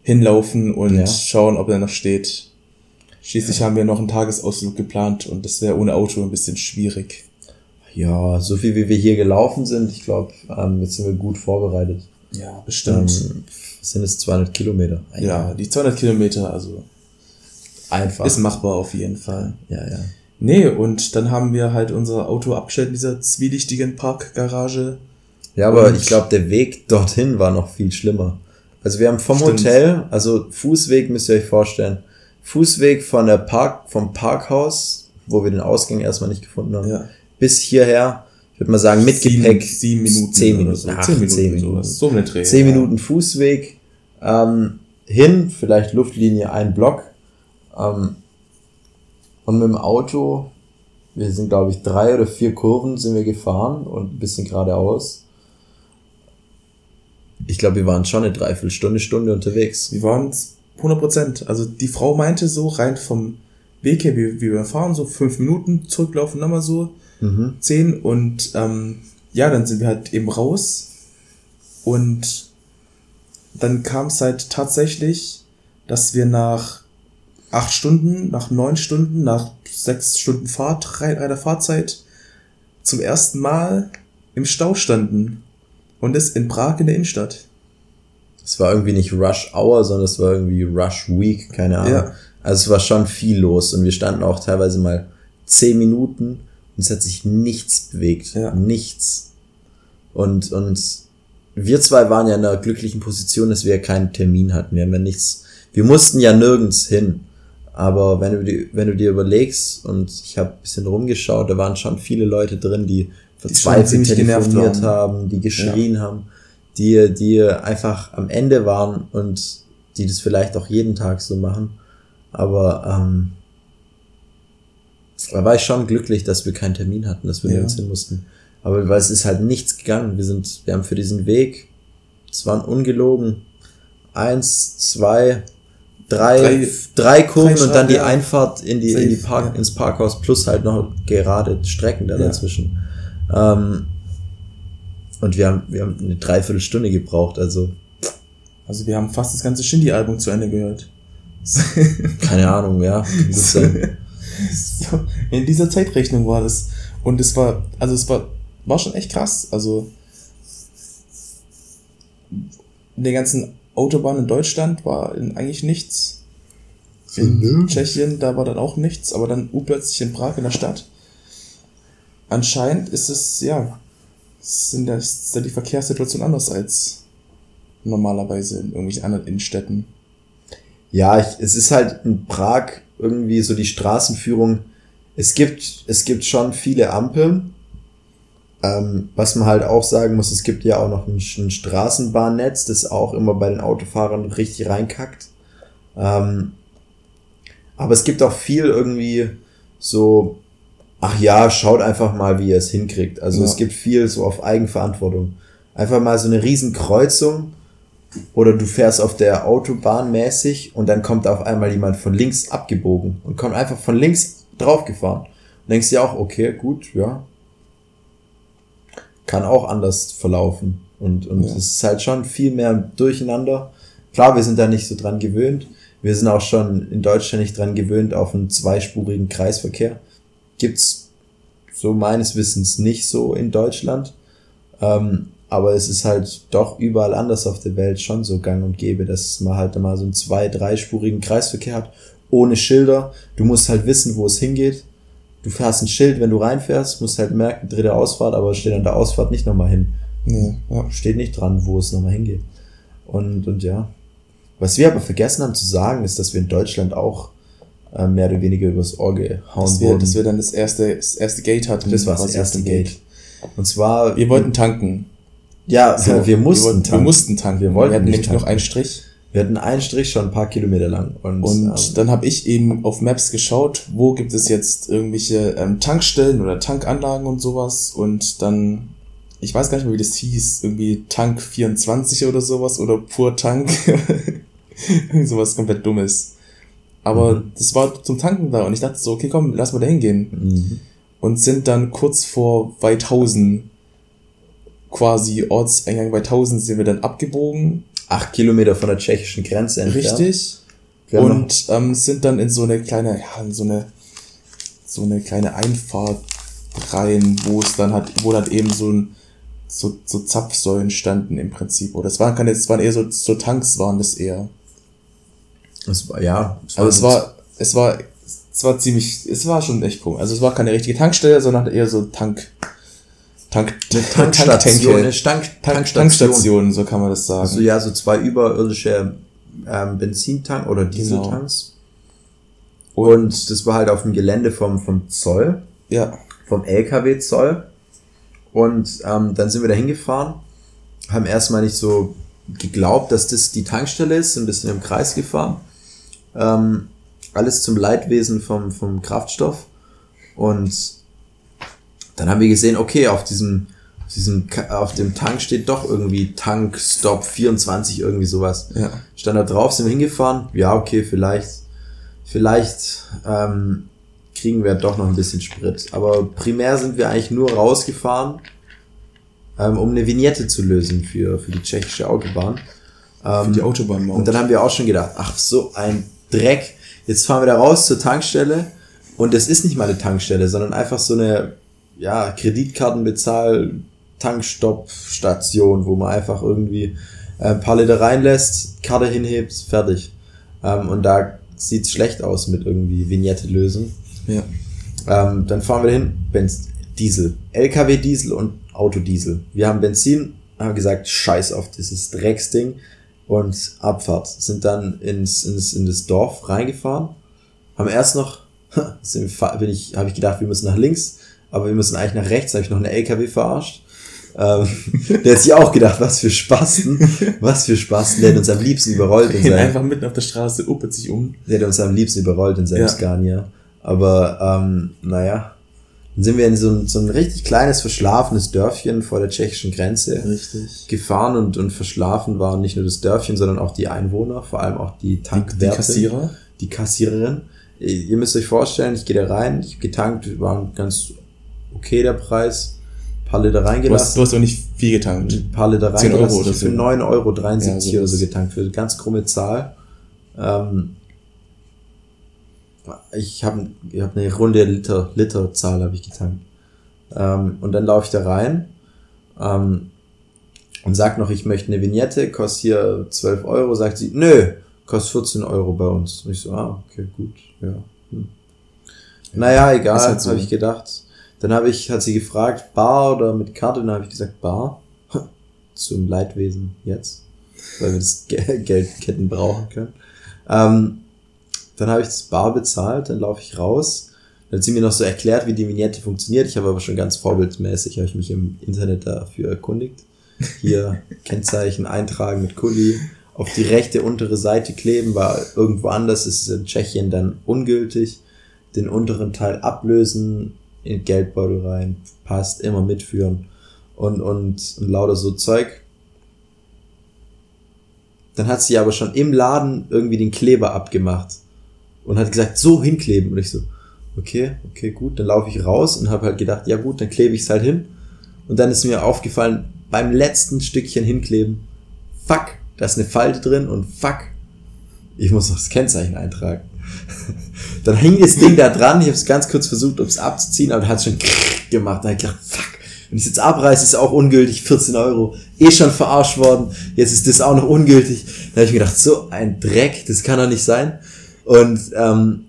hinlaufen und Ja. schauen, ob er noch steht. Schließlich haben wir noch einen Tagesausflug geplant und das wäre ohne Auto ein bisschen schwierig. ja, so viel wie wir hier gelaufen sind, ich glaube, ähm, jetzt sind wir gut vorbereitet. Ja, bestimmt. Ähm, sind es 200 Kilometer? ja, die 200 Kilometer, also einfach. ist machbar auf jeden Fall. ja, ja. Nee, und dann haben wir halt unser Auto abgestellt in dieser zwielichtigen Parkgarage. Ja, aber ich glaube, der Weg dorthin war noch viel schlimmer. Also wir haben vom Stimmt. Hotel, also Fußweg müsst ihr euch vorstellen, Fußweg von der Park, vom Parkhaus, wo wir den Ausgang erstmal nicht gefunden haben, Ja. bis hierher, ich würde mal sagen, mit Sieben- Gepäck. Sieben Minuten. Zehn Minuten. So. Ach, zehn Minuten. zehn Minuten. So eine Dreh. Zehn ja. Minuten Fußweg ähm, hin, vielleicht Luftlinie ein Block. Ähm, und mit dem Auto, wir sind glaube ich drei oder vier Kurven sind wir gefahren und ein bisschen geradeaus. Ich glaube, wir waren schon eine Dreiviertelstunde, Stunde unterwegs. Wir waren 100 Prozent. Also die Frau meinte so, rein vom Weg her, wie, wie wir fahren, so fünf Minuten, zurücklaufen nochmal so, Mhm. zehn und ähm, ja, dann sind wir halt eben raus und dann kam es halt tatsächlich, dass wir nach acht Stunden, nach neun Stunden, nach sechs Stunden Fahrt, einer Fahrzeit zum ersten Mal im Stau standen und das in Prag in der Innenstadt. Es war irgendwie nicht Rush Hour, sondern es war irgendwie Rush Week, keine Ahnung. Ja. Also es war schon viel los und wir standen auch teilweise mal zehn Minuten und es hat sich nichts bewegt. Ja. Nichts. Und, und wir zwei waren ja in einer glücklichen Position, dass wir keinen Termin hatten. Wir haben ja nichts, wir mussten ja nirgends hin. Aber wenn du, dir- wenn du dir überlegst, und ich habe ein bisschen rumgeschaut, da waren schon viele Leute drin, die verzweifelt telefoniert waren. haben, die geschrien haben, die, die einfach am Ende waren und die das vielleicht auch jeden Tag so machen. Aber ähm, da war ich schon glücklich, dass wir keinen Termin hatten, dass wir Ja. nirgends hin mussten. Aber weil es ist halt nichts gegangen. Wir sind, wir haben für diesen Weg, es waren ungelogen eins, zwei, drei, Drei- drei, Kurven drei und dann die ja. Einfahrt in die, in die Park, ja. ins Parkhaus plus halt noch gerade Strecken da dazwischen. Ähm, und wir haben, wir haben eine Dreiviertelstunde gebraucht, also Also wir haben fast das ganze Shindy-Album zu Ende gehört. (laughs) keine Ahnung, ja. so, in dieser Zeitrechnung war das. Und es war, also es war, war schon echt krass. Also in der ganzen Autobahn in Deutschland war in eigentlich nichts. In nö. Tschechien, da war dann auch nichts, aber dann urplötzlich in Prag in der Stadt. Anscheinend ist es, ja, sind da, ist da die Verkehrssituation anders als normalerweise in irgendwelchen anderen Innenstädten. Ja, ich, es ist halt in Prag irgendwie so die Straßenführung. Es gibt, es gibt schon viele Ampeln. Ähm, was man halt auch sagen muss, es gibt ja auch noch ein, ein Straßenbahnnetz, das auch immer bei den Autofahrern richtig reinkackt. Ähm, aber es gibt auch viel irgendwie so, ach ja, schaut einfach mal, wie ihr es hinkriegt. Also Ja. es gibt viel so auf Eigenverantwortung. Einfach mal so eine riesen Kreuzung oder du fährst auf der Autobahn mäßig und dann kommt auf einmal jemand von links abgebogen und kommt einfach von links draufgefahren. Und denkst dir auch, okay, gut, ja. Kann auch anders verlaufen. Und, und Ja. es ist halt schon viel mehr Durcheinander. Klar, wir sind da nicht so dran gewöhnt. Wir sind auch schon in Deutschland nicht dran gewöhnt auf einen zweispurigen Kreisverkehr. Gibt's so meines Wissens nicht so in Deutschland. Ähm, aber es ist halt doch überall anders auf der Welt schon so gang und gäbe, dass man halt mal so einen zwei-, dreispurigen Kreisverkehr hat, ohne Schilder. Du musst halt wissen, wo es hingeht. Du fährst ein Schild, wenn du reinfährst, musst halt merken, dritte Ausfahrt, aber steht an der Ausfahrt nicht nochmal hin. Nee, ja. Steht nicht dran, wo es nochmal hingeht. Und, und ja. Was wir aber vergessen haben zu sagen, ist, dass wir in Deutschland auch äh, mehr oder weniger übers Ohr gehauen Dass wir, wurden. dass wir dann das erste, das erste Gate hatten. das war das erste Weg. Gate. Und zwar, Wir wollten tanken. ja, So, wir mussten wir, wollten, tanken. wir mussten tanken. Wir wollten hatten nicht nämlich noch tanken. einen Strich. Wir hatten einen Strich schon ein paar Kilometer lang. Und, Und ähm, dann habe ich eben auf Maps geschaut, wo gibt es jetzt irgendwelche ähm, Tankstellen oder Tankanlagen und sowas. Und dann, ich weiß gar nicht mehr, wie das hieß, irgendwie Tank 24 oder sowas oder Pur Tank. (laughs) Sowas komplett Dummes. Aber Mhm. das war zum Tanken da und ich dachte so, okay, komm, lass mal da hingehen. mhm. Und sind dann kurz vor Weithausen, quasi Ortseingang Weithausen, sind wir dann abgebogen. acht Kilometer von der tschechischen Grenze entfernt. Richtig. Noch- und ähm, sind dann in so eine kleine, ja, in so eine, so eine kleine Einfahrt rein, wo es dann hat, wo dann eben so ein, so, so Zapfsäulen standen im Prinzip. Oder es waren keine, es waren eher so, so Tanks waren das eher. Es war, ja, Also es war, es war, es war ziemlich, es war schon echt cool. Also es war keine richtige Tankstelle, sondern eher so Tank, Tank, eine (laughs) Tankstation, eine Stank, Tank, Tankstation. Tankstationen, so kann man das sagen. Also ja, so zwei überirdische ähm, Benzintank oder Dieseltanks. Und das war halt auf dem Gelände vom, vom Zoll, ja, vom LKW-Zoll. Und ähm, dann sind wir da hingefahren, haben erstmal nicht so geglaubt, dass das die Tankstelle ist, sind ein bisschen im Kreis gefahren. Ähm, alles zum Leidwesen vom, vom Kraftstoff. Und dann haben wir gesehen, okay, auf diesem, auf diesem, auf dem Tank steht doch irgendwie Tank Stop 24, irgendwie sowas. ja. Stand da drauf, sind wir hingefahren. Ja, okay, vielleicht, vielleicht ähm, kriegen wir doch noch ein bisschen Sprit. Aber primär sind wir eigentlich nur rausgefahren, ähm, um eine Vignette zu lösen für, für die tschechische Autobahn. Für Ähm, die Autobahnmaut. und dann haben wir auch schon gedacht, ach, so ein Dreck. Jetzt fahren wir da raus zur Tankstelle und es ist nicht mal eine Tankstelle, sondern einfach so eine, ja, Kreditkartenbezahl, Tankstoppstation, wo man einfach irgendwie äh, ein paar Liter reinlässt, Karte hinhebt, fertig. Ähm, und da sieht's schlecht aus mit irgendwie Vignette lösen. ja. Ähm, dann fahren wir hin, Benz Diesel, LKW Diesel und Autodiesel. Wir haben Benzin, haben gesagt, scheiß auf dieses Drecksding und Abfahrt. Sind dann ins, ins, in das Dorf reingefahren, haben erst noch, (laughs) bin ich, habe ich gedacht, wir müssen nach links, aber wir müssen eigentlich nach rechts, habe ich noch eine LKW verarscht. Ähm, (laughs) der hat sich auch gedacht, was für Spasten, was für Spasten, der hat uns am liebsten überrollt in seinem, einfach mitten auf der Straße, uppert sich um. der hat uns am liebsten überrollt in seinem Ja. Scania. Aber ähm, naja, Dann sind wir in so ein, so ein richtig kleines, verschlafenes Dörfchen vor der tschechischen Grenze Richtig. gefahren und, und verschlafen waren nicht nur das Dörfchen, sondern auch die Einwohner, vor allem auch die Die, Tankwärter. die Kassierer. Die Kassiererin. Ihr müsst euch vorstellen, ich gehe da rein, ich hab getankt, war ganz okay der Preis. Ein paar Liter Du hast, reingelassen. du hast auch nicht viel getankt. ein paar Liter 10 Euro reingelassen. oder hab für so. 9,73 Euro Ja, so oder so getankt, für eine ganz krumme Zahl. Ähm, ich habe ich hab eine runde Liter, Literzahl habe ich getankt. Ähm, und dann laufe ich da rein ähm, und sag noch, ich möchte eine Vignette, kostet hier 12 Euro. Sagt sie, nö, kostet 14 Euro bei uns. Und ich so, ah, okay, gut, ja. Hm. Naja, egal, ist halt so. habe ich gedacht. Dann habe ich, hat sie gefragt, Bar oder mit Karte? Und dann habe ich gesagt, Bar. Zum Leidwesen jetzt, weil wir das Ge- Geldketten brauchen können. Ähm, dann habe ich das Bar bezahlt, dann laufe ich raus. Dann hat sie mir noch so erklärt, wie die Vignette funktioniert. Ich habe aber schon ganz vorbildmäßig, habe ich mich im Internet dafür erkundigt. Hier (laughs) Kennzeichen eintragen mit Kuli, auf die rechte untere Seite kleben, weil irgendwo anders ist es in Tschechien dann ungültig. Den unteren Teil ablösen, in den Geldbeutel rein, passt, immer mitführen und, und, und lauter so Zeug. Dann hat sie aber schon im Laden irgendwie den Kleber abgemacht und hat gesagt, so hinkleben. Und ich so, okay, okay, gut. Dann laufe ich raus und habe halt gedacht, ja gut, dann klebe ich es halt hin. Und dann ist mir aufgefallen, beim letzten Stückchen hinkleben, fuck, da ist eine Falte drin und fuck, ich muss noch das Kennzeichen eintragen. (laughs) dann hing das Ding da dran, ich habe es ganz kurz versucht, um es abzuziehen, aber hat schon (laughs) gemacht. Dann hab ich gedacht, fuck, wenn ich es jetzt abreiße, ist auch ungültig, 14 Euro, eh schon verarscht worden, jetzt ist das auch noch ungültig. Dann habe ich mir gedacht, so ein Dreck, das kann doch nicht sein. Und ähm,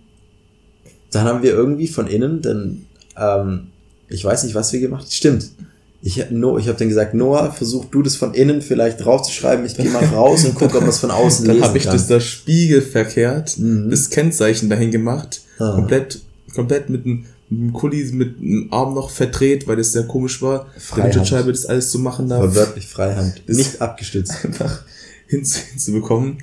dann haben wir irgendwie von innen, dann, ähm, ich weiß nicht, was wir gemacht haben. Stimmt. Ich habe no, ich hab dann gesagt, Noah, versuch du das von innen vielleicht draufzuschreiben. Ich gehe mal (laughs) raus und gucke, ob man es von außen Dann lesen habe ich kann. das da spiegelverkehrt, Mhm. das Kennzeichen dahin gemacht, Ah. komplett, komplett mit einem mit Kuli mit dem Arm noch verdreht, weil das sehr komisch war, der Freihand. Windschutzscheibe das alles zu machen War darf, wörtlich Freihand. Das- Nicht abgestützt. (laughs) einfach hinzu, hinzubekommen.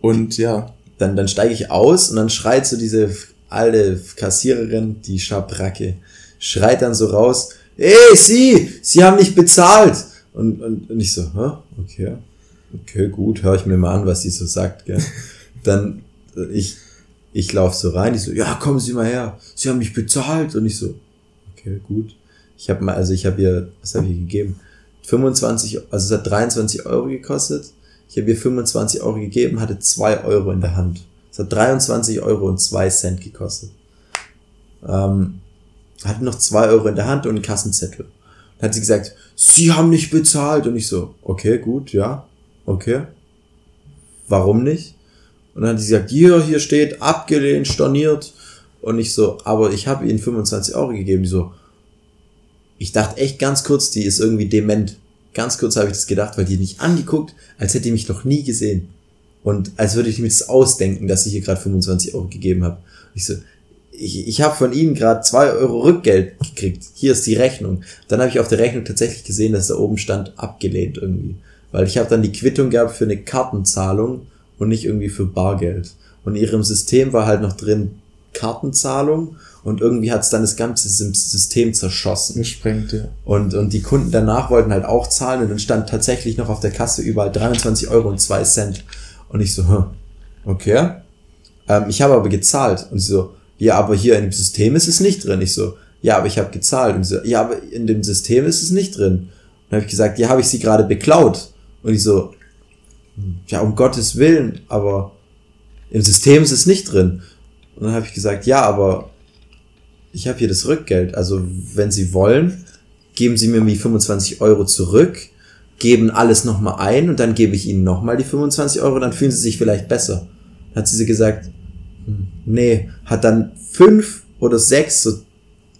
Und ja, Dann, dann steige ich aus und dann schreit so diese alte Kassiererin, die Schabracke, schreit dann so raus, ey, Sie, Sie haben nicht bezahlt. Und, und, und ich so, Hä? okay, okay, gut, höre ich mir mal an, was sie so sagt. Gell? Dann, äh, ich, ich laufe so rein, die so, ja, kommen Sie mal her, Sie haben mich bezahlt. Und ich so, okay, gut. Ich habe mal, also ich habe ihr, was habe ich ihr gegeben? 25, also es hat 23 Euro gekostet. Ich habe ihr 25 Euro gegeben, hatte 2 Euro in der Hand. Es hat 23 Euro und 2 Cent gekostet. Ähm, hatte noch 2 Euro in der Hand und einen Kassenzettel. Dann hat sie gesagt, Sie haben nicht bezahlt. Und ich so, okay, gut, ja, okay. Warum nicht? Und dann hat sie gesagt, hier, hier steht, abgelehnt, storniert. Und ich so, aber ich habe ihnen 25 Euro gegeben. Die so, ich dachte echt ganz kurz, die ist irgendwie dement. Ganz kurz habe ich das gedacht, weil die mich angeguckt, als hätte die mich noch nie gesehen. Und als würde ich mir das ausdenken, dass ich hier gerade 25 Euro gegeben habe. Ich so, ich, ich habe von ihnen gerade 2 Euro Rückgeld gekriegt. Hier ist die Rechnung. Dann habe ich auf der Rechnung tatsächlich gesehen, dass da oben stand, abgelehnt irgendwie. Weil ich habe dann die Quittung gehabt für eine Kartenzahlung und nicht irgendwie für Bargeld. Und in ihrem System war halt noch drin Kartenzahlung und irgendwie hat es dann das ganze System zerschossen. gesprengt, ja. Und, und die Kunden danach wollten halt auch zahlen und dann stand tatsächlich noch auf der Kasse überall 23 Euro und 2 Cent. Und ich so, hm, okay. Ähm, ich habe aber gezahlt. Und sie so, ja, aber hier im System ist es nicht drin. Ich so, ja, aber ich habe gezahlt. Und sie so, ja, aber in dem System ist es nicht drin. Und dann habe ich gesagt, ja, habe ich sie gerade beklaut. Und ich so, ja, um Gottes Willen, aber im System ist es nicht drin. Und dann habe ich gesagt, ja, aber ich habe hier das Rückgeld. Also wenn Sie wollen, geben Sie mir die 25 Euro zurück, geben alles nochmal ein und dann gebe ich Ihnen nochmal die 25 Euro, dann fühlen Sie sich vielleicht besser. Dann hat sie gesagt, hm, nee, hat dann fünf oder sechs so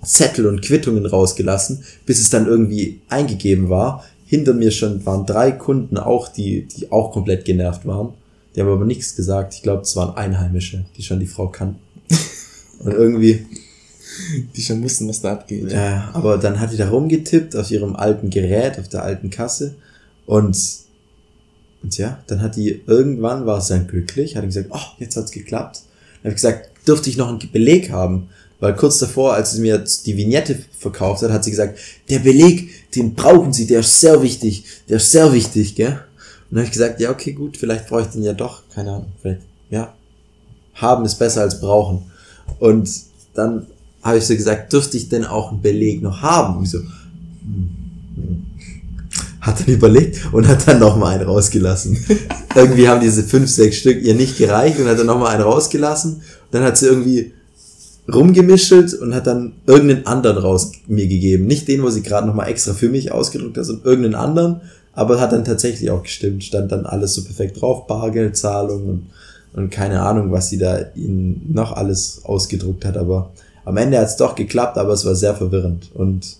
Zettel und Quittungen rausgelassen, bis es dann irgendwie eingegeben war. Hinter mir schon waren drei Kunden auch, die, die auch komplett genervt waren. Die haben aber nichts gesagt. Ich glaube, es waren Einheimische, die schon die Frau kannten. (laughs) Und irgendwie, Die schon wussten, was da abgeht. ja, aber dann hat die da rumgetippt auf ihrem alten Gerät, auf der alten Kasse. Und, und ja, dann hat die irgendwann war sie dann glücklich, hat gesagt, oh, jetzt hat's geklappt. Dann habe ich gesagt, dürfte ich noch einen Beleg haben? Weil kurz davor, als sie mir die Vignette verkauft hat, hat sie gesagt, der Beleg, den brauchen Sie, der ist sehr wichtig, der ist sehr wichtig, gell? Und dann habe ich gesagt, ja, okay, gut, vielleicht brauche ich den ja doch, keine Ahnung, vielleicht, ja. Haben ist besser als brauchen. Und dann habe ich so gesagt, dürfte ich denn auch einen Beleg noch haben? Und ich so, hm, hm. hat dann überlegt und hat dann nochmal einen rausgelassen. (laughs) irgendwie haben diese fünf, sechs Stück ihr nicht gereicht und hat dann nochmal einen rausgelassen. Und dann hat sie irgendwie rumgemischelt und hat dann irgendeinen anderen raus mir gegeben. Nicht den, wo sie gerade nochmal extra für mich ausgedruckt hat, sondern irgendeinen anderen. Aber hat dann tatsächlich auch gestimmt. Stand dann alles so perfekt drauf. Bargeldzahlung und, und keine Ahnung, was sie da ihnen noch alles ausgedruckt hat. Aber am Ende hat es doch geklappt, aber es war sehr verwirrend. Und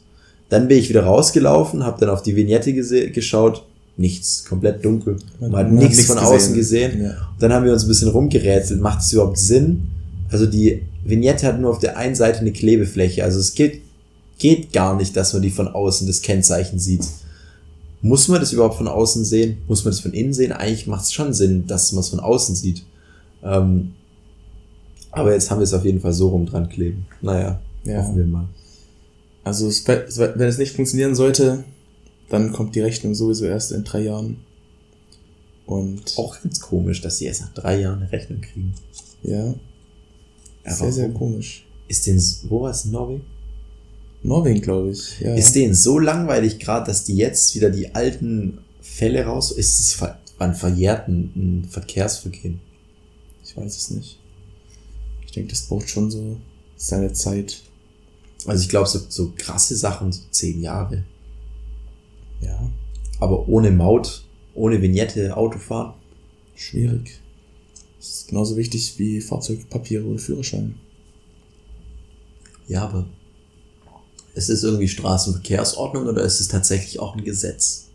dann bin ich wieder rausgelaufen, habe dann auf die Vignette geschaut. Nichts, komplett dunkel. Man, hat nichts von außen gesehen. Ja. Dann haben wir uns ein bisschen rumgerätselt. Macht es überhaupt Sinn? Also die Vignette hat nur auf der einen Seite eine Klebefläche. Also es geht, geht gar nicht, dass man die von außen das Kennzeichen sieht. Muss man das überhaupt von außen sehen? Muss man das von innen sehen? Eigentlich macht es schon Sinn, dass man es von außen sieht. Ähm, aber jetzt haben wir es auf jeden Fall so rum dran kleben. Naja, ja. hoffen wir mal. Also wenn es nicht funktionieren sollte, dann kommt die Rechnung sowieso erst in drei Jahren. Und auch ganz komisch, dass sie erst nach drei Jahren eine Rechnung kriegen. Ja, ja, sehr, sehr komisch. Ist den, wo war es, Norwegen? Norwegen, glaube ich. Ja, ist denen so langweilig gerade, dass die jetzt wieder die alten Fälle raus, ist es ein verjährten Verkehrsvergehen? Ich weiß es nicht. Ich denke, das braucht schon so seine Zeit. Also ich glaube, so, so krasse Sachen, so zehn Jahre. Ja. Aber ohne Maut, ohne Vignette, Autofahren? Schwierig. Das ist genauso wichtig wie Fahrzeugpapiere oder Führerschein. Ja, aber ist es irgendwie Straßenverkehrsordnung oder ist es tatsächlich auch ein Gesetz,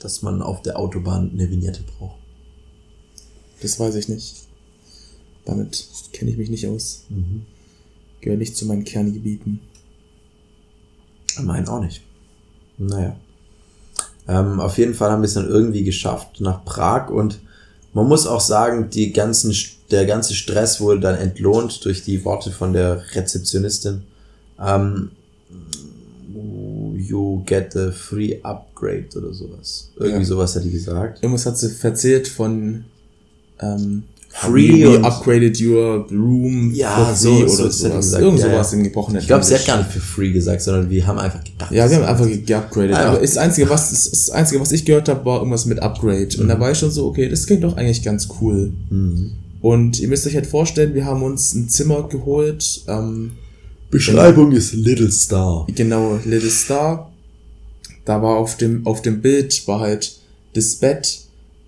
dass man auf der Autobahn eine Vignette braucht? Das weiß ich nicht. Damit kenne ich mich nicht aus. Mhm. Gehört nicht zu meinen Kerngebieten. Meinen auch nicht. Naja. Ähm, auf jeden Fall haben wir es dann irgendwie geschafft nach Prag und man muss auch sagen, die ganzen, der ganze Stress wurde dann entlohnt durch die Worte von der Rezeptionistin. Ähm, you get a free upgrade oder sowas. Irgendwie ja. sowas hat die gesagt. Irgendwas hat sie verzählt von ähm, Free we upgraded your room ja, so, oder so sowas. Irgend ja, sowas ja. im gebrochenen Ich glaube, sie hat gar nicht für free gesagt, sondern wir haben einfach gedacht. Ja, wir haben einfach geupgradet. Aber das einzige, was, das einzige, was ich gehört habe, war irgendwas mit Upgrade. Mhm. Und da war ich schon so, okay, das klingt doch eigentlich ganz cool. Mhm. Und ihr müsst euch halt vorstellen, wir haben uns ein Zimmer geholt. Ähm, Beschreibung ist Little Star. Genau, Little Star. Da war auf dem, auf dem Bild war halt das Bett.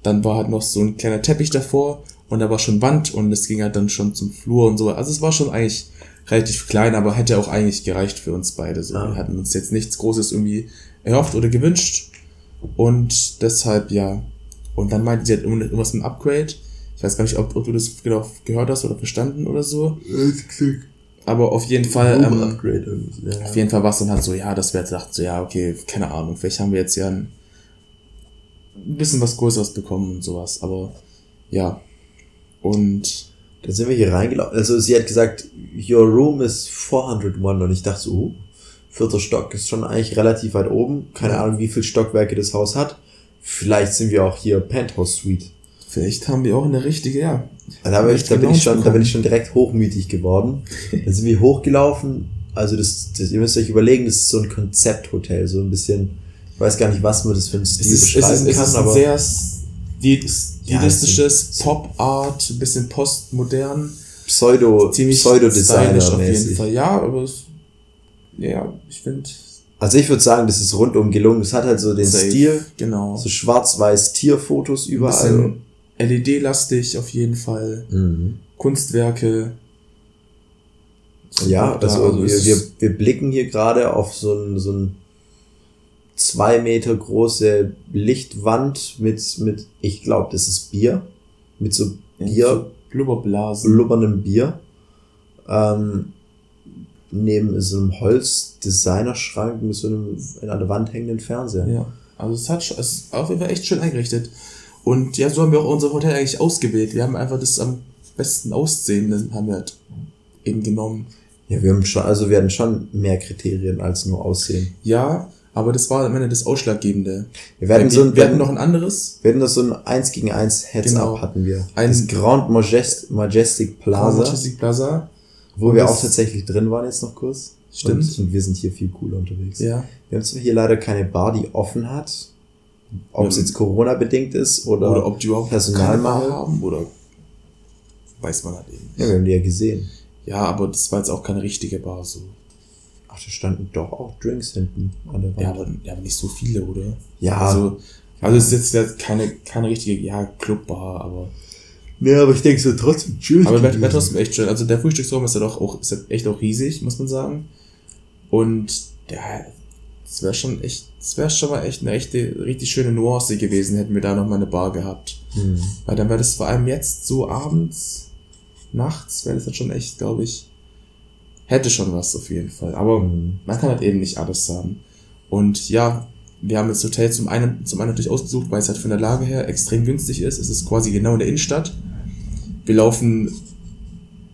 Dann war halt noch so ein kleiner Teppich davor und da war schon Wand und es ging halt dann schon zum Flur und so. Also es war schon eigentlich relativ klein, aber hätte auch eigentlich gereicht für uns beide. So. Ah. Wir hatten uns jetzt nichts Großes irgendwie erhofft oder gewünscht. Und deshalb, ja. Und dann meinte sie halt irgendwas mit Upgrade. Ich weiß gar nicht, ob, ob du das genau gehört hast oder verstanden oder so. Aber auf jeden Fall, ähm, ja. auf jeden Fall war es dann halt so, ja, dass wir jetzt dachten, so, ja, okay, keine Ahnung, vielleicht haben wir jetzt ja ein bisschen was Größeres bekommen und sowas. Aber ja, und dann sind wir hier reingelaufen. Also sie hat gesagt, your room is 401 und ich dachte so, uh, vierter Stock ist schon eigentlich relativ weit oben. Keine. Ahnung, wie viel Stockwerke das Haus hat. Vielleicht sind wir auch hier Penthouse Suite. Vielleicht haben wir auch eine richtige, ja. Da, bin ich, da, bin ich schon, da bin ich schon direkt hochmütig geworden. Dann sind wir hochgelaufen. Also das, das, ihr müsst euch überlegen, das ist so ein Konzepthotel, so ein bisschen, ich weiß gar nicht, was man das für ein Stil es ist, beschreiben es ist, kann, es ist aber. Sehr stilistisches ja, Pop-Art, ein bisschen postmodern. Pseudo, ziemlich Pseudo-Designer auf jeden Fall. Ja, aber es, ja, ich finde. Also ich würde sagen, das ist rundum gelungen. Es hat halt so den Safe, Stil. Genau. So schwarz-weiß Tierfotos überall. LED-lastig auf jeden Fall. Mhm. Kunstwerke. Ja, also, also wir, wir, wir blicken hier gerade auf so ein, so ein zwei Meter große Lichtwand mit, mit ich glaube, das ist Bier. Mit so Bier. Blubberblasen. Blubberndem Bier. Ähm, neben so einem Holz-Designerschrank mit so einem in an der Wand hängenden Fernseher. Ja, also es hat es ist auf jeden Fall echt schön eingerichtet. Und ja, so haben wir auch unser Hotel eigentlich ausgewählt. Wir haben einfach das am besten aussehende haben wir halt eben genommen. Ja, wir haben schon, also wir hatten schon mehr Kriterien als nur Aussehen. Ja, aber das war am Ende das Ausschlaggebende. Wir wir, so ein- wir hatten noch ein anderes. Wir hatten das so ein 1 gegen 1 Heads Genau. Up hatten wir. Ein- das Grand Majest Majestic Plaza, Majestic Plaza. wo wir auch tatsächlich drin waren jetzt noch kurz. Stimmt. Und, und wir sind hier viel cooler unterwegs. Ja. Wir haben zwar hier leider keine Bar, die offen hat. Ob es Ja. jetzt Corona bedingt ist oder, Oder ob die überhaupt Personalmangel. haben oder weiß man halt eben. Ja, wir haben die ja gesehen. Ja, aber das war jetzt auch keine richtige Bar so. Ach, da standen doch auch Drinks hinten an der Wand. Ja, aber, ja, aber nicht so viele, oder? Ja. Also, also es ist jetzt ja keine, keine richtige, ja, Clubbar, aber. nee, aber ich denke so trotzdem chillig. Aber wäre trotzdem echt schön. Also der Frühstücksraum ist ja doch auch, ist ja echt auch riesig, muss man sagen. Und ja, das wäre schon echt, das wäre schon mal echt eine echte, richtig schöne Nuance gewesen, hätten wir da noch mal eine Bar gehabt. Hm. Weil dann wäre das vor allem jetzt so abends, nachts, wäre das dann schon echt, glaube ich, hätte schon was auf jeden Fall. Aber Mhm. man kann halt eben nicht alles haben. Und ja, wir haben das Hotel zum einen, zum einen natürlich ausgesucht, weil es halt von der Lage her extrem günstig ist. Es ist quasi genau in der Innenstadt. Wir laufen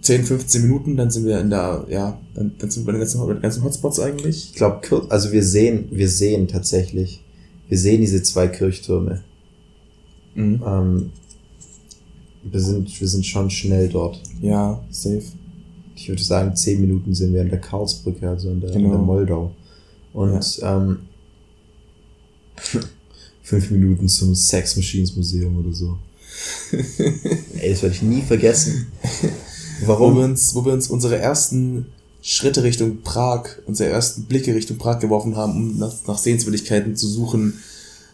10, 15 Minuten, dann sind wir in der, ja, dann, dann sind wir bei den ganzen, bei den ganzen Hotspots eigentlich. Ich glaube, also wir sehen, wir sehen tatsächlich, wir sehen diese zwei Kirchtürme. Mhm. Ähm, wir sind, wir sind schon schnell dort. Ja, safe. Ich würde sagen, zehn Minuten sind wir in der Karlsbrücke, also in der, Genau. der Moldau. Und ähm, (laughs) fünf Minuten zum Sex Machines Museum oder so. (laughs) Ey, das werde ich nie vergessen. (laughs) Wo wir, Warum? uns, wo wir uns unsere ersten Schritte Richtung Prag, unsere ersten Blicke Richtung Prag geworfen haben, um nach, nach Sehenswürdigkeiten zu suchen,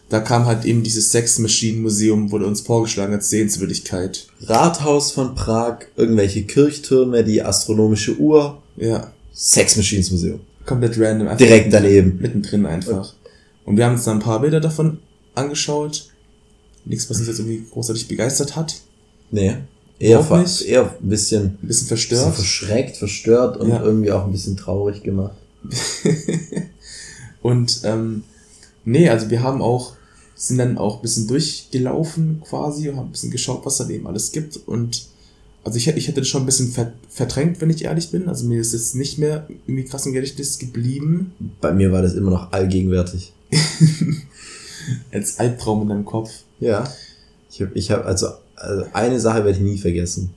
da kam halt eben dieses Sex Machine Museum, wurde uns vorgeschlagen als Sehenswürdigkeit. Rathaus von Prag, irgendwelche Kirchtürme, die astronomische Uhr, Ja, Sex Machines Museum. komplett random. einfach Direkt daneben. Mittendrin einfach. Und wir haben uns dann ein paar Bilder davon angeschaut. Nichts, was uns jetzt irgendwie großartig begeistert hat. Nee. Eher, ver- eher ein bisschen, Ein bisschen bisschen verstört. verschreckt, verstört und Ja. irgendwie auch ein bisschen traurig gemacht. (laughs) Und ähm, nee, also wir haben auch, sind dann auch ein bisschen durchgelaufen quasi und haben ein bisschen geschaut, was da eben alles gibt. Und also ich, hätte- ich hätte das schon ein bisschen ver verdrängt, wenn ich ehrlich bin. Also mir ist jetzt nicht mehr irgendwie krass im Gedächtnis geblieben. Bei mir war das immer noch allgegenwärtig. (laughs) Als Albtraum in deinem Kopf. Ja. Ich habe, ich hab, also, also eine Sache werde ich nie vergessen.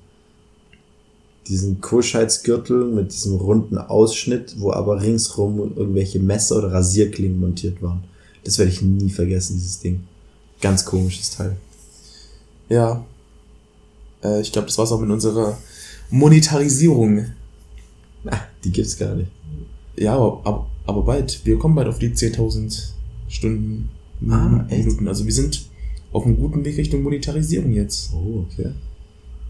Diesen Kohlscheidsgürtel mit diesem runden Ausschnitt, wo aber ringsrum irgendwelche Messer oder Rasierklingen montiert waren. Das werde ich nie vergessen, dieses Ding. Ganz komisches Teil. Ja. Äh, ich glaube, das war's auch mit unserer Monetarisierung. Ah, die gibt's gar nicht. Ja, aber, aber, aber bald. Wir kommen bald auf die 10.000 Stunden, Ah, Minuten, echt? Also wir sind auf einem guten Weg Richtung Monetarisierung jetzt. Oh, okay.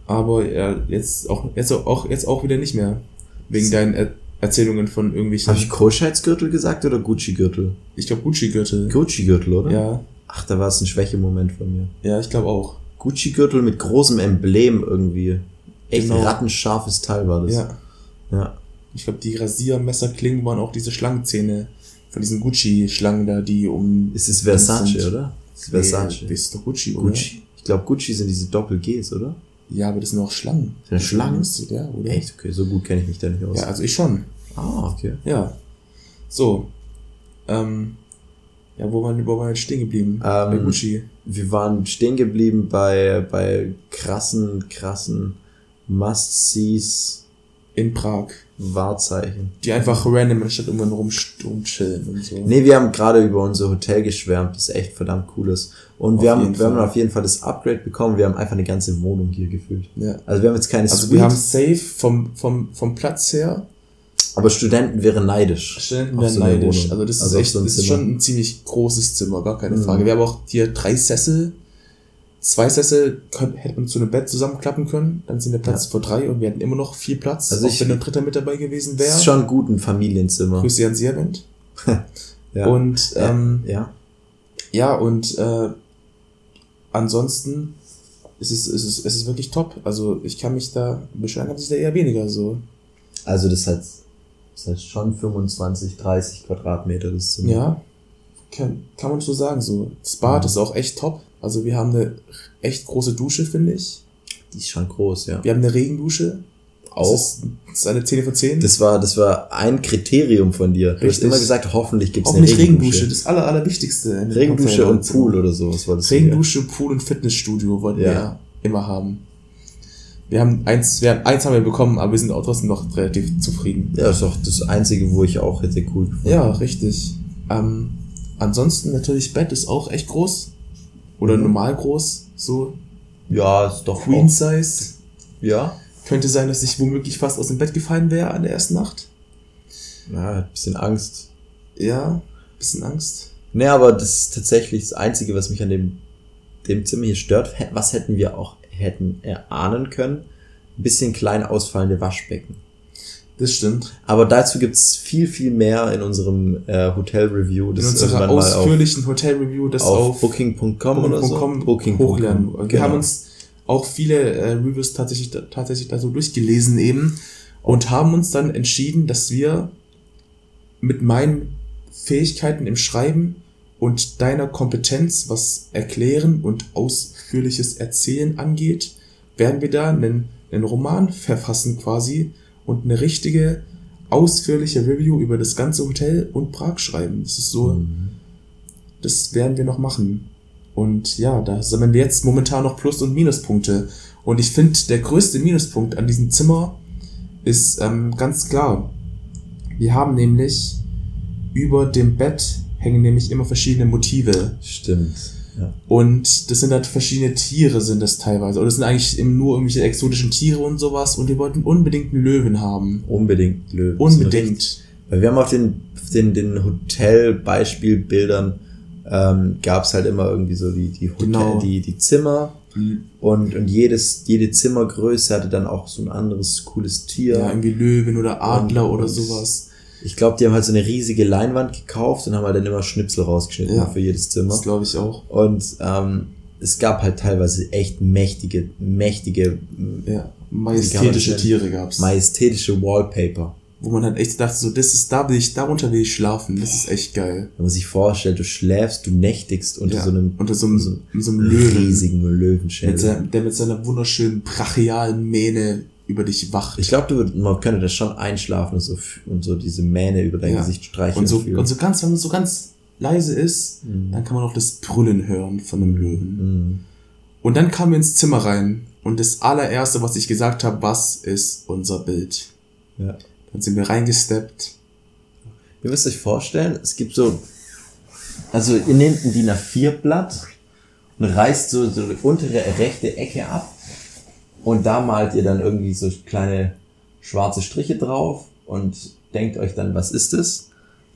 Aber ja, jetzt auch, jetzt auch, jetzt auch wieder nicht mehr. Wegen So. deinen er Erzählungen von irgendwelchen, Habe ich Kohlscheidsgürtel gesagt oder Gucci-Gürtel? ich glaube Gucci-Gürtel. Gucci-Gürtel, oder? Ja, Ach, da war es ein Schwächemoment von mir. ja, ich glaube auch. Gucci-Gürtel mit großem Emblem irgendwie. Echt Genau. rattenscharfes Teil war das. Ja. ja. Ich glaube, die Rasiermesserklingen waren auch diese Schlangenzähne von diesen Gucci-Schlangen da, die um. Ist es Versace, sind- oder? Ist Versace. Nee, das ist doch Gucci, oder? Gucci. Ich glaube, Gucci sind diese Doppel-Gs, oder? Ja, aber das sind auch Schlangen. Sind das Schlangen? Ja, oder? Echt? Okay, so gut kenne ich mich da nicht aus. Ja, also ich schon. Ah, okay. Ja. So. Ähm. Ja, wo waren, wo waren wir stehen geblieben? Bei Ähm, Gucci. Wir waren stehen geblieben bei, bei krassen, krassen Must-Sees In Prag. Wahrzeichen. Die einfach random in der Stadt irgendwann rum, rumchillen und so. Nee, wir haben gerade über unser Hotel geschwärmt, das echt verdammt cool ist. Und Auf wir haben, wir haben auf jeden Fall das Upgrade bekommen. Wir haben einfach eine ganze Wohnung hier gefüllt. Ja. Also wir haben jetzt keine Also Suite, wir haben safe vom, vom, vom Platz her, aber Studenten wären neidisch. Studenten werden so neidisch. Also das Also ist echt, so das ist schon ein ziemlich großes Zimmer, gar keine Mhm. Frage. Wir haben auch hier drei Sessel. Zwei Sessel können, hätte man zu einem Bett zusammenklappen können. Dann sind der Platz Ja. vor drei und wir hätten immer noch viel Platz. Also auch ich- wenn ein dritter mit dabei gewesen Das wäre. ist schon gut ein Familienzimmer. Grüße an Sierwind. (laughs) Ja. Und ähm, ja. Ja, und äh, ansonsten ist es, ist es, es ist wirklich top. Also ich kann mich da, beschweren kann sich da eher weniger so. Also das hat, das hat schon 25, 30 Quadratmeter das Zimmer. Ja, kann, kann man so sagen. So. Das Bad Mhm. ist auch echt top. Also wir haben eine echt große Dusche, finde ich. Die ist schon groß, ja. Wir haben eine Regendusche. auch. Ist es- ist es eine 10 von 10? Das war, das war ein Kriterium von dir. Du hast Richtig. immer gesagt, hoffentlich gibt's auch eine Regendusche. Regendusche. Das aller, allerwichtigste. Regendusche und. Pool oder sowas war das. Regendusche, Pool und Fitnessstudio wollten Ja. wir ja immer haben. Wir haben eins, wir haben, eins haben wir bekommen, aber wir sind auch trotzdem noch relativ zufrieden. Ja, das ist auch das Einzige, wo ich auch hätte cool gefunden. Ja, richtig. Ähm, ansonsten natürlich Bett ist auch echt groß. Oder Mhm. normal groß, so Ja, ist doch Queen auch- Size. Ja. Könnte sein, dass ich womöglich fast aus dem Bett gefallen wäre an der ersten Nacht. Ja, ein bisschen Angst. Ja, bisschen Angst. Nee, aber das ist tatsächlich das Einzige, was mich an dem, dem Zimmer hier stört. Was hätten wir auch hätten erahnen können? Ein bisschen klein ausfallende Waschbecken. Das stimmt. Aber dazu gibt's viel, viel mehr in unserem äh, Hotel-Review. In auf, ausführlichen Hotel-Review, das auf, auf, Booking.com oder so. Booking.com. hochladen. Wir Genau. haben uns auch viele äh, Reviews tatsächlich, tatsächlich da so durchgelesen eben und haben uns dann entschieden, dass wir mit meinen Fähigkeiten im Schreiben und deiner Kompetenz, was Erklären und ausführliches Erzählen angeht, werden wir da einen, einen Roman verfassen quasi und eine richtige ausführliche Review über das ganze Hotel und Prag schreiben. Das ist so, Mhm. das werden wir noch machen. Und ja, da sammeln wir jetzt momentan noch Plus- und Minuspunkte. Und ich finde, der größte Minuspunkt an diesem Zimmer ist ähm, ganz klar. Wir haben nämlich über dem Bett hängen nämlich immer verschiedene Motive. Stimmt. Ja. Und das sind halt verschiedene Tiere, sind das teilweise. Oder das sind eigentlich eben nur irgendwelche exotischen Tiere und sowas. Und wir wollten unbedingt einen Löwen haben. Unbedingt Löwen. So Unbedingt. Weil wir haben auf den, den, den Hotel-Beispielbildern ähm, gab es halt immer irgendwie so die, die, Hotel, Genau. die, die Zimmer und, und jedes, jede Zimmergröße hatte dann auch so ein anderes cooles Tier. Ja, irgendwie Löwen oder Adler Und- oder sowas. Ich glaube, die haben halt so eine riesige Leinwand gekauft und haben halt dann immer Schnipsel rausgeschnitten Ja. für jedes Zimmer. Das glaube ich auch. Und ähm, es gab halt teilweise echt mächtige, mächtige, Ja, Wie kann majestätische Tiere gab's. majestätische Wallpaper. wo man halt echt dachte, so, das ist, da will ich, darunter will ich schlafen. Das ist echt geil. Wenn man sich vorstellt, du schläfst, du nächtigst unter Ja, so einem, unter so einem, so so einem Löwen. riesigen Löwenschädel. Der mit seiner wunderschönen brachialen Mähne über dich wacht. Ich glaube, man könnte das schon einschlafen und so, und so diese Mähne über dein Ja. Gesicht streichen. und so, fühlen. und so ganz, wenn man so ganz leise ist, Mhm. dann kann man auch das Brüllen hören von dem Löwen. Mhm. Und dann kamen wir ins Zimmer rein und das allererste, was ich gesagt habe, was ist unser Bild? Ja. Dann sind wir reingesteppt. Ihr müsst euch vorstellen, es gibt so, also ihr nehmt ein DIN A4-Blatt und reißt so, so die untere rechte Ecke ab und da malt ihr dann irgendwie so kleine schwarze Striche drauf und denkt euch dann, was ist das?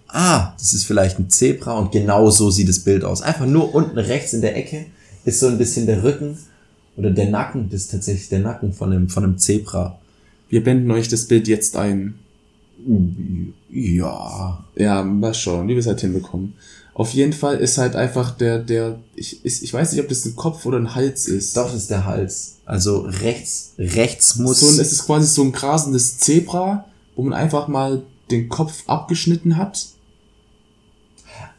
Ah, das ist vielleicht ein Zebra und genau so sieht das Bild aus. Einfach nur unten rechts in der Ecke ist so ein bisschen der Rücken oder der Nacken, das ist tatsächlich der Nacken von einem, von einem Zebra. Wir blenden euch das Bild jetzt ein. Ja, Ja, mal schauen, wie wir es halt hinbekommen. Auf jeden Fall ist halt einfach der, der, ich, ist, ich weiß nicht, ob das ein Kopf oder ein Hals ist. Doch, das ist der Hals. Also rechts, rechts muss. So ein, es ist quasi so ein grasendes Zebra, wo man einfach mal den Kopf abgeschnitten hat.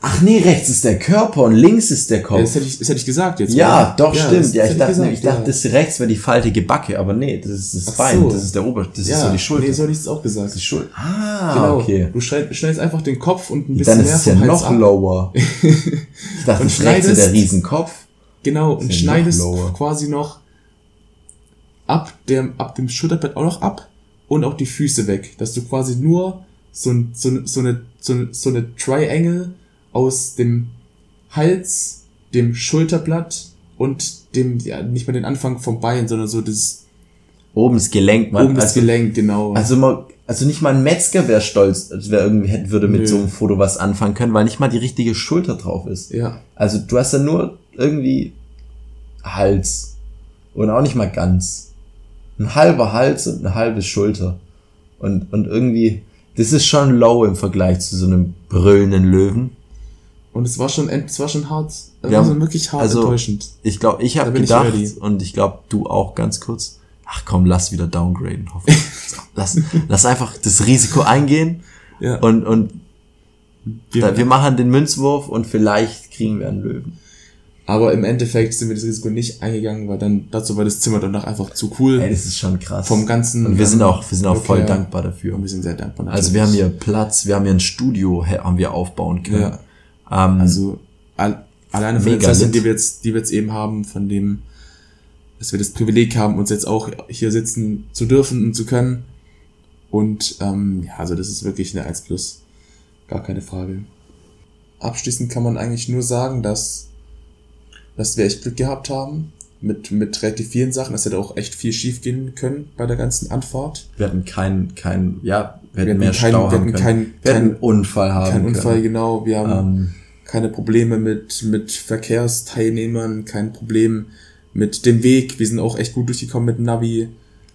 Ach nee, rechts ist der Körper und links ist der Ja, Kopf. das, hätte ich, das hätte ich gesagt jetzt. Ja, oder? doch, das- stimmt. das Ja, ich dachte, gesagt, ich dachte, ja. das rechts wäre die faltige Backe, aber nee, das ist das Ach Bein, so. das ist der Ober, das ja, ist so die Schulter. Nee, so hätte ich es auch gesagt. die Schulter. Ah, genau. okay. Du schneid- schneidest einfach den Kopf und ein bisschen Dann mehr ist es ja noch ab. lower. (laughs) Ich dachte, Und das rechts ist der Riesenkopf. Genau, und Ist ja noch schneidest lower. quasi noch ab dem, ab dem Schulterblatt auch noch ab und auch die Füße weg, dass du quasi nur so, ein, so, so eine, so eine, so eine Triangle aus dem Hals, dem Schulterblatt und dem, ja, nicht mal den Anfang vom Bein, sondern so das Oben das Gelenk, man. oben das also, Gelenk, genau. also, mal, also nicht mal ein Metzger wäre stolz, also wer irgendwie hätte, würde mit Nö. so einem Foto was anfangen können, weil nicht mal die richtige Schulter drauf ist. ja, Also du hast ja nur irgendwie Hals. Und auch nicht mal ganz. Ein halber Hals und eine halbe Schulter. Und, und irgendwie, das ist schon low im Vergleich zu so einem brüllenden Löwen. Und es war schon, es war schon hart, es war haben- so wirklich hart also- enttäuschend. Ich glaube, ich habe ich gedacht, ready. und ich glaube, du auch ganz kurz, ach komm, lass wieder downgraden. hoffentlich. (laughs) lass, lass einfach das Risiko eingehen Ja, und, und wir, wir machen den Münzwurf und vielleicht kriegen wir einen Löwen. Aber im Endeffekt sind wir das Risiko nicht eingegangen, weil dann dazu war das Zimmer danach einfach zu cool. Ey, das ist schon krass. Vom ganzen. Und wir sind auch, wir sind auch voll Verkehr. dankbar dafür. Und wir sind sehr dankbar. Also wir haben natürlich. hier Platz, wir haben hier ein Studio, haben wir aufbauen können. Ja. Ähm, Also all, alleine von den lit. die wir jetzt, die wir jetzt eben haben, von dem, dass wir das Privileg haben, uns jetzt auch hier sitzen zu dürfen und zu können. Und ähm, ja, also das ist wirklich eine 1 plus. Gar keine Frage. Abschließend kann man eigentlich nur sagen, dass, dass wir echt Glück gehabt haben. Mit, mit relativ vielen Sachen. Es hätte auch echt viel schief gehen können bei der ganzen Anfahrt. wir hatten kein, kein, ja, wir hätten hatten mehr kein- Stau wir haben können. kein- wir hätten kein- einen Unfall haben Kein können. Unfall, genau. Wir haben Ähm, keine Probleme mit, mit Verkehrsteilnehmern, kein Problem mit dem Weg. Wir sind auch echt gut durchgekommen mit Navi.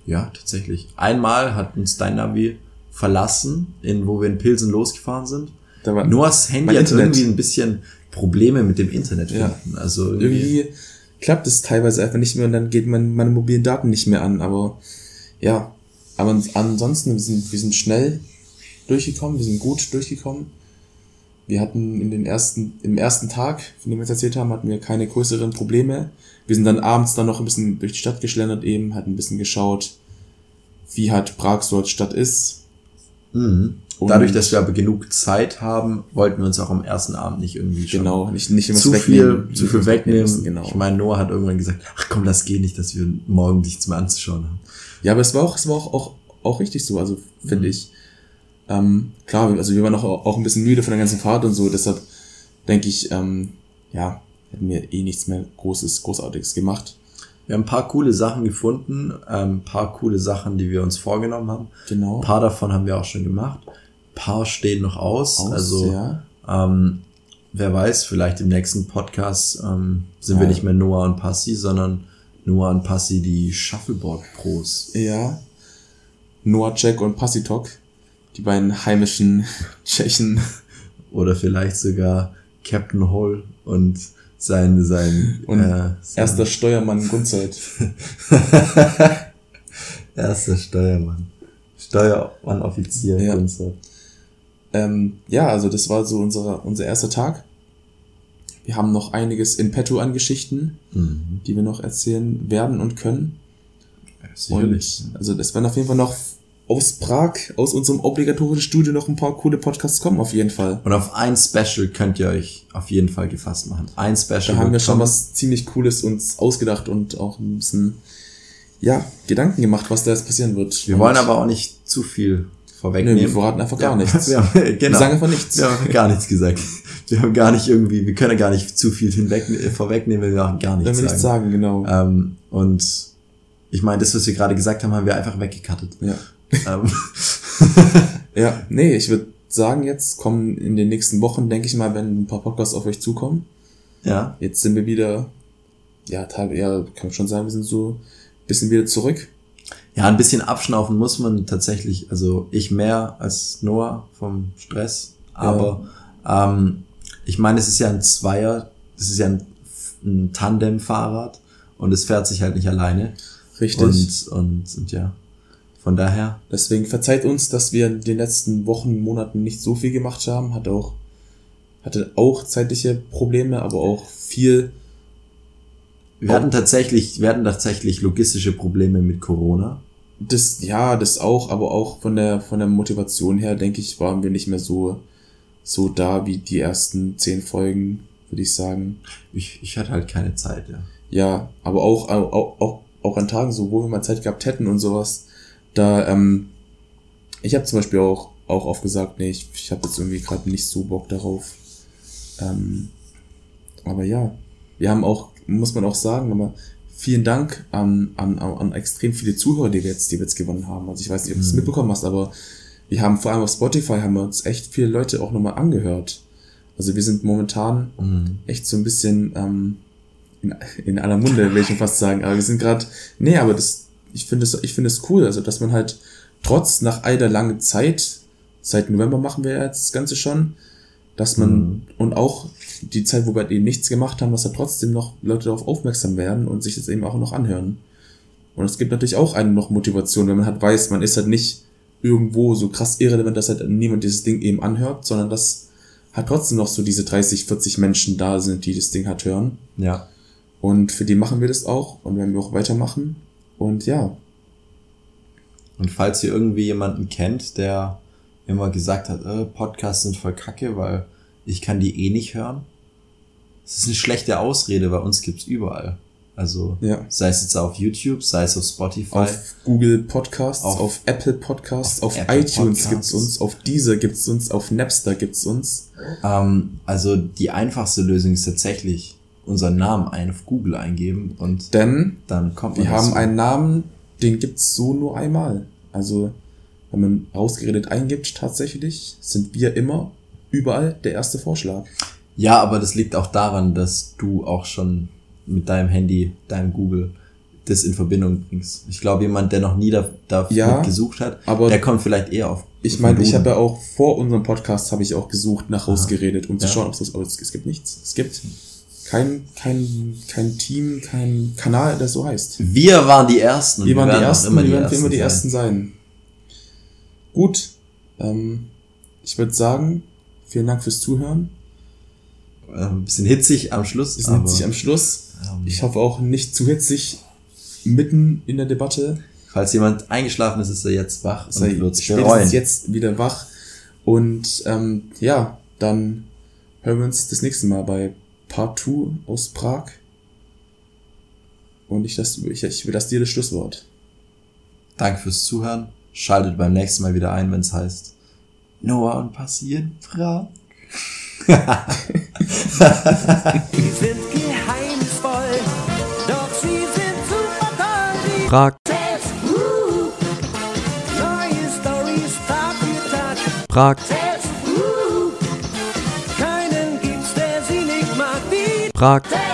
ja, tatsächlich. Einmal hat uns dein Navi verlassen, in, wo wir in Pilsen losgefahren sind. Da war Noahs Handy hat Internet. irgendwie ein bisschen Probleme mit dem Internet Ja. finden. Also irgendwie, irgendwie klappt es teilweise einfach nicht mehr und dann geht mein, meine mobilen Daten nicht mehr an. Aber ja, aber ans- ansonsten, wir sind, wir sind schnell durchgekommen, wir sind gut durchgekommen. Wir hatten in den ersten, im ersten Tag, von dem wir jetzt erzählt haben, hatten wir keine größeren Probleme. Wir sind dann abends dann noch ein bisschen durch die Stadt geschlendert eben, hatten ein bisschen geschaut, wie halt Prag so als Stadt ist. Mhm. Und- Dadurch, dass wir aber genug Zeit haben, wollten wir uns auch am ersten Abend nicht irgendwie schon Genau, nicht, nicht immer zu viel, zu viel wegnehmen. müssen, Genau. Ich meine, Noah hat irgendwann gesagt, ach komm, das geht nicht, dass wir morgen nichts mehr anzuschauen haben. Ja, aber es war auch, es war auch, auch, auch richtig so, also finde Mhm. ich. Ähm, klar, also wir waren auch, auch ein bisschen müde von der ganzen Fahrt und so, deshalb denke ich, ähm, ja, hätten wir eh nichts mehr Großes, Großartiges gemacht. Wir haben ein paar coole Sachen gefunden, ähm, ein paar coole Sachen, die wir uns vorgenommen haben. Genau. Ein paar davon haben wir auch schon gemacht. Paar stehen noch aus. Aus, also ja. ähm, wer weiß, vielleicht im nächsten Podcast ähm, sind wir Ja. nicht mehr Noah und Passi, sondern Noah und Passi, die Shuffleboard Pros. Ja. Noah Jack und Passitok, die beiden heimischen (laughs) Tschechen. Oder vielleicht sogar Captain Hall und sein, sein, Und äh, (laughs) sein Erster Steuermann Gunzelt. (laughs) erster Steuermann. Steuermann-Offizier. Ja. Gunzer. Ähm, ja, also das war so unser, unser erster Tag. Wir haben noch einiges in petto an Geschichten, Mhm. die wir noch erzählen werden und können. Sicherlich. Und also es werden auf jeden Fall noch aus Prag, aus unserem obligatorischen Studio noch ein paar coole Podcasts kommen, auf jeden Fall. Und auf ein Special könnt ihr euch auf jeden Fall gefasst machen. Ein Special. Da haben wir schon kommen. was ziemlich Cooles uns ausgedacht und auch ein bisschen, ja, Gedanken gemacht, was da jetzt passieren wird. Wir Und wollen aber auch nicht zu viel Vorwegnehmen. wir verraten einfach gar Ja, nichts. (laughs) Wir, haben, genau. Wir sagen einfach nichts. Wir haben gar nichts gesagt. Wir haben gar nicht irgendwie, wir können gar nicht zu viel hinweg, vorwegnehmen, wir auch gar nichts Wenn wir nichts sagen, genau. Ähm, und ich meine, das, was wir gerade gesagt haben, haben wir einfach weggekattet. Ja. ähm, (laughs) Ja, nee, ich würde sagen, jetzt kommen in den nächsten Wochen, denke ich mal, wenn ein paar Podcasts auf euch zukommen. ja, Jetzt sind wir wieder, ja, teilweise, ja, kann man schon sagen, wir sind so ein bisschen wieder zurück. Ja, ein bisschen abschnaufen muss man tatsächlich. Also ich mehr als Noah vom Stress. Aber ähm, ich meine, es ist ja ein Zweier, es ist ja ein, ein Tandem-Fahrrad und es fährt sich halt nicht alleine. Richtig. Und, und, und ja, von daher, Deswegen verzeiht uns, dass wir in den letzten Wochen, Monaten nicht so viel gemacht haben. Hat auch, hatte auch zeitliche Probleme, aber auch viel. Wir hatten tatsächlich, wir hatten tatsächlich logistische Probleme mit Corona. Das, ja, das auch, aber auch von der, von der Motivation her, denke ich, waren wir nicht mehr so, so da wie die ersten zehn Folgen, würde ich sagen. Ich, ich hatte halt keine Zeit, ja. Ja, aber auch, auch, auch, auch an Tagen, so wo wir mal Zeit gehabt hätten und sowas, da, ähm, ich habe zum Beispiel auch, auch oft gesagt, nee, ich, ich habe jetzt irgendwie gerade nicht so Bock darauf. Ähm, aber ja, wir haben auch, muss man auch sagen, aber vielen Dank an, an, an extrem viele Zuhörer, die wir jetzt, die wir jetzt gewonnen haben. Also ich weiß nicht, ob du es Mhm. mitbekommen hast, aber wir haben vor allem auf Spotify haben wir uns echt viele Leute auch nochmal angehört. Also wir sind momentan Mhm. echt so ein bisschen ähm, in, in aller Munde, will ich schon fast sagen. Aber wir sind gerade, nee, aber das, ich finde es, ich finde es cool, also dass man halt trotz nach all der langen Zeit, seit November machen wir jetzt das Ganze schon, dass man Mhm. und auch die Zeit, wo wir eben nichts gemacht haben, dass da trotzdem noch Leute darauf aufmerksam werden und sich das eben auch noch anhören. Und es gibt natürlich auch eine noch Motivation, wenn man halt weiß, man ist halt nicht irgendwo so krass irrelevant, dass halt niemand dieses Ding eben anhört, sondern dass hat trotzdem noch so diese 30, 40 Menschen da sind, die das Ding halt hören. Ja. Und für die machen wir das auch und werden wir auch weitermachen. Und ja, Und falls ihr irgendwie jemanden kennt, der immer gesagt hat, äh, Podcasts sind voll kacke, weil ich kann die eh nicht hören. Das ist eine schlechte Ausrede, weil uns gibt's überall. Also Ja. sei es jetzt auf YouTube, sei es auf Spotify. auf Google Podcasts, auf, Auf- Apple Podcasts, auf auf, Apple iTunes Podcasts. gibt's uns, auf Deezer gibt's uns, auf Napster gibt's uns. ähm, also die einfachste Lösung ist tatsächlich unseren Namen ein auf Google eingeben und Denn dann kommt man wir haben einen Namen, den gibt's so nur einmal. Also, wenn man rausgeredet eingibt, tatsächlich, sind wir immer überall der erste Vorschlag. Ja, aber das liegt auch daran, dass du auch schon mit deinem Handy, deinem Google, das in Verbindung bringst. Ich glaube, jemand, der noch nie da, da Ja, gesucht hat, aber- der kommt vielleicht eher auf. Ich meine, ich habe ja auch vor unserem Podcast habe ich auch gesucht nach rausgeredet, um zu Ja. schauen, ob es das, aber es, es gibt nichts. Es gibt kein, kein, kein Team, kein Kanal, das so heißt. Wir waren die Ersten. Wir waren die Ersten, wir werden immer die sein. Ersten sein. Gut, ähm, ich würde sagen, vielen Dank fürs Zuhören. Ein bisschen hitzig am Schluss. Aber, hitzig am Schluss. ähm, Ich hoffe auch nicht zu hitzig mitten in der Debatte. falls jemand eingeschlafen ist, ist er jetzt wach Sei und wird es spätestens bereuen. jetzt wieder wach. Und ähm, ja, dann hören wir uns das nächste Mal bei Part 2 aus Prag. Und ich, das, ich, ich überlasse dir das Schlusswort. Danke fürs Zuhören. Schaltet beim nächsten Mal wieder ein, wenn es heißt Noah und passiert Prag. (laughs) Die sind geheimnisvoll, doch sie sind super toll. Prag, Tales, uh, neue Stories Tag für Tag. Prag, Tales, uh, keinen gibt's, der sie nicht mag. Die Prag, Tales,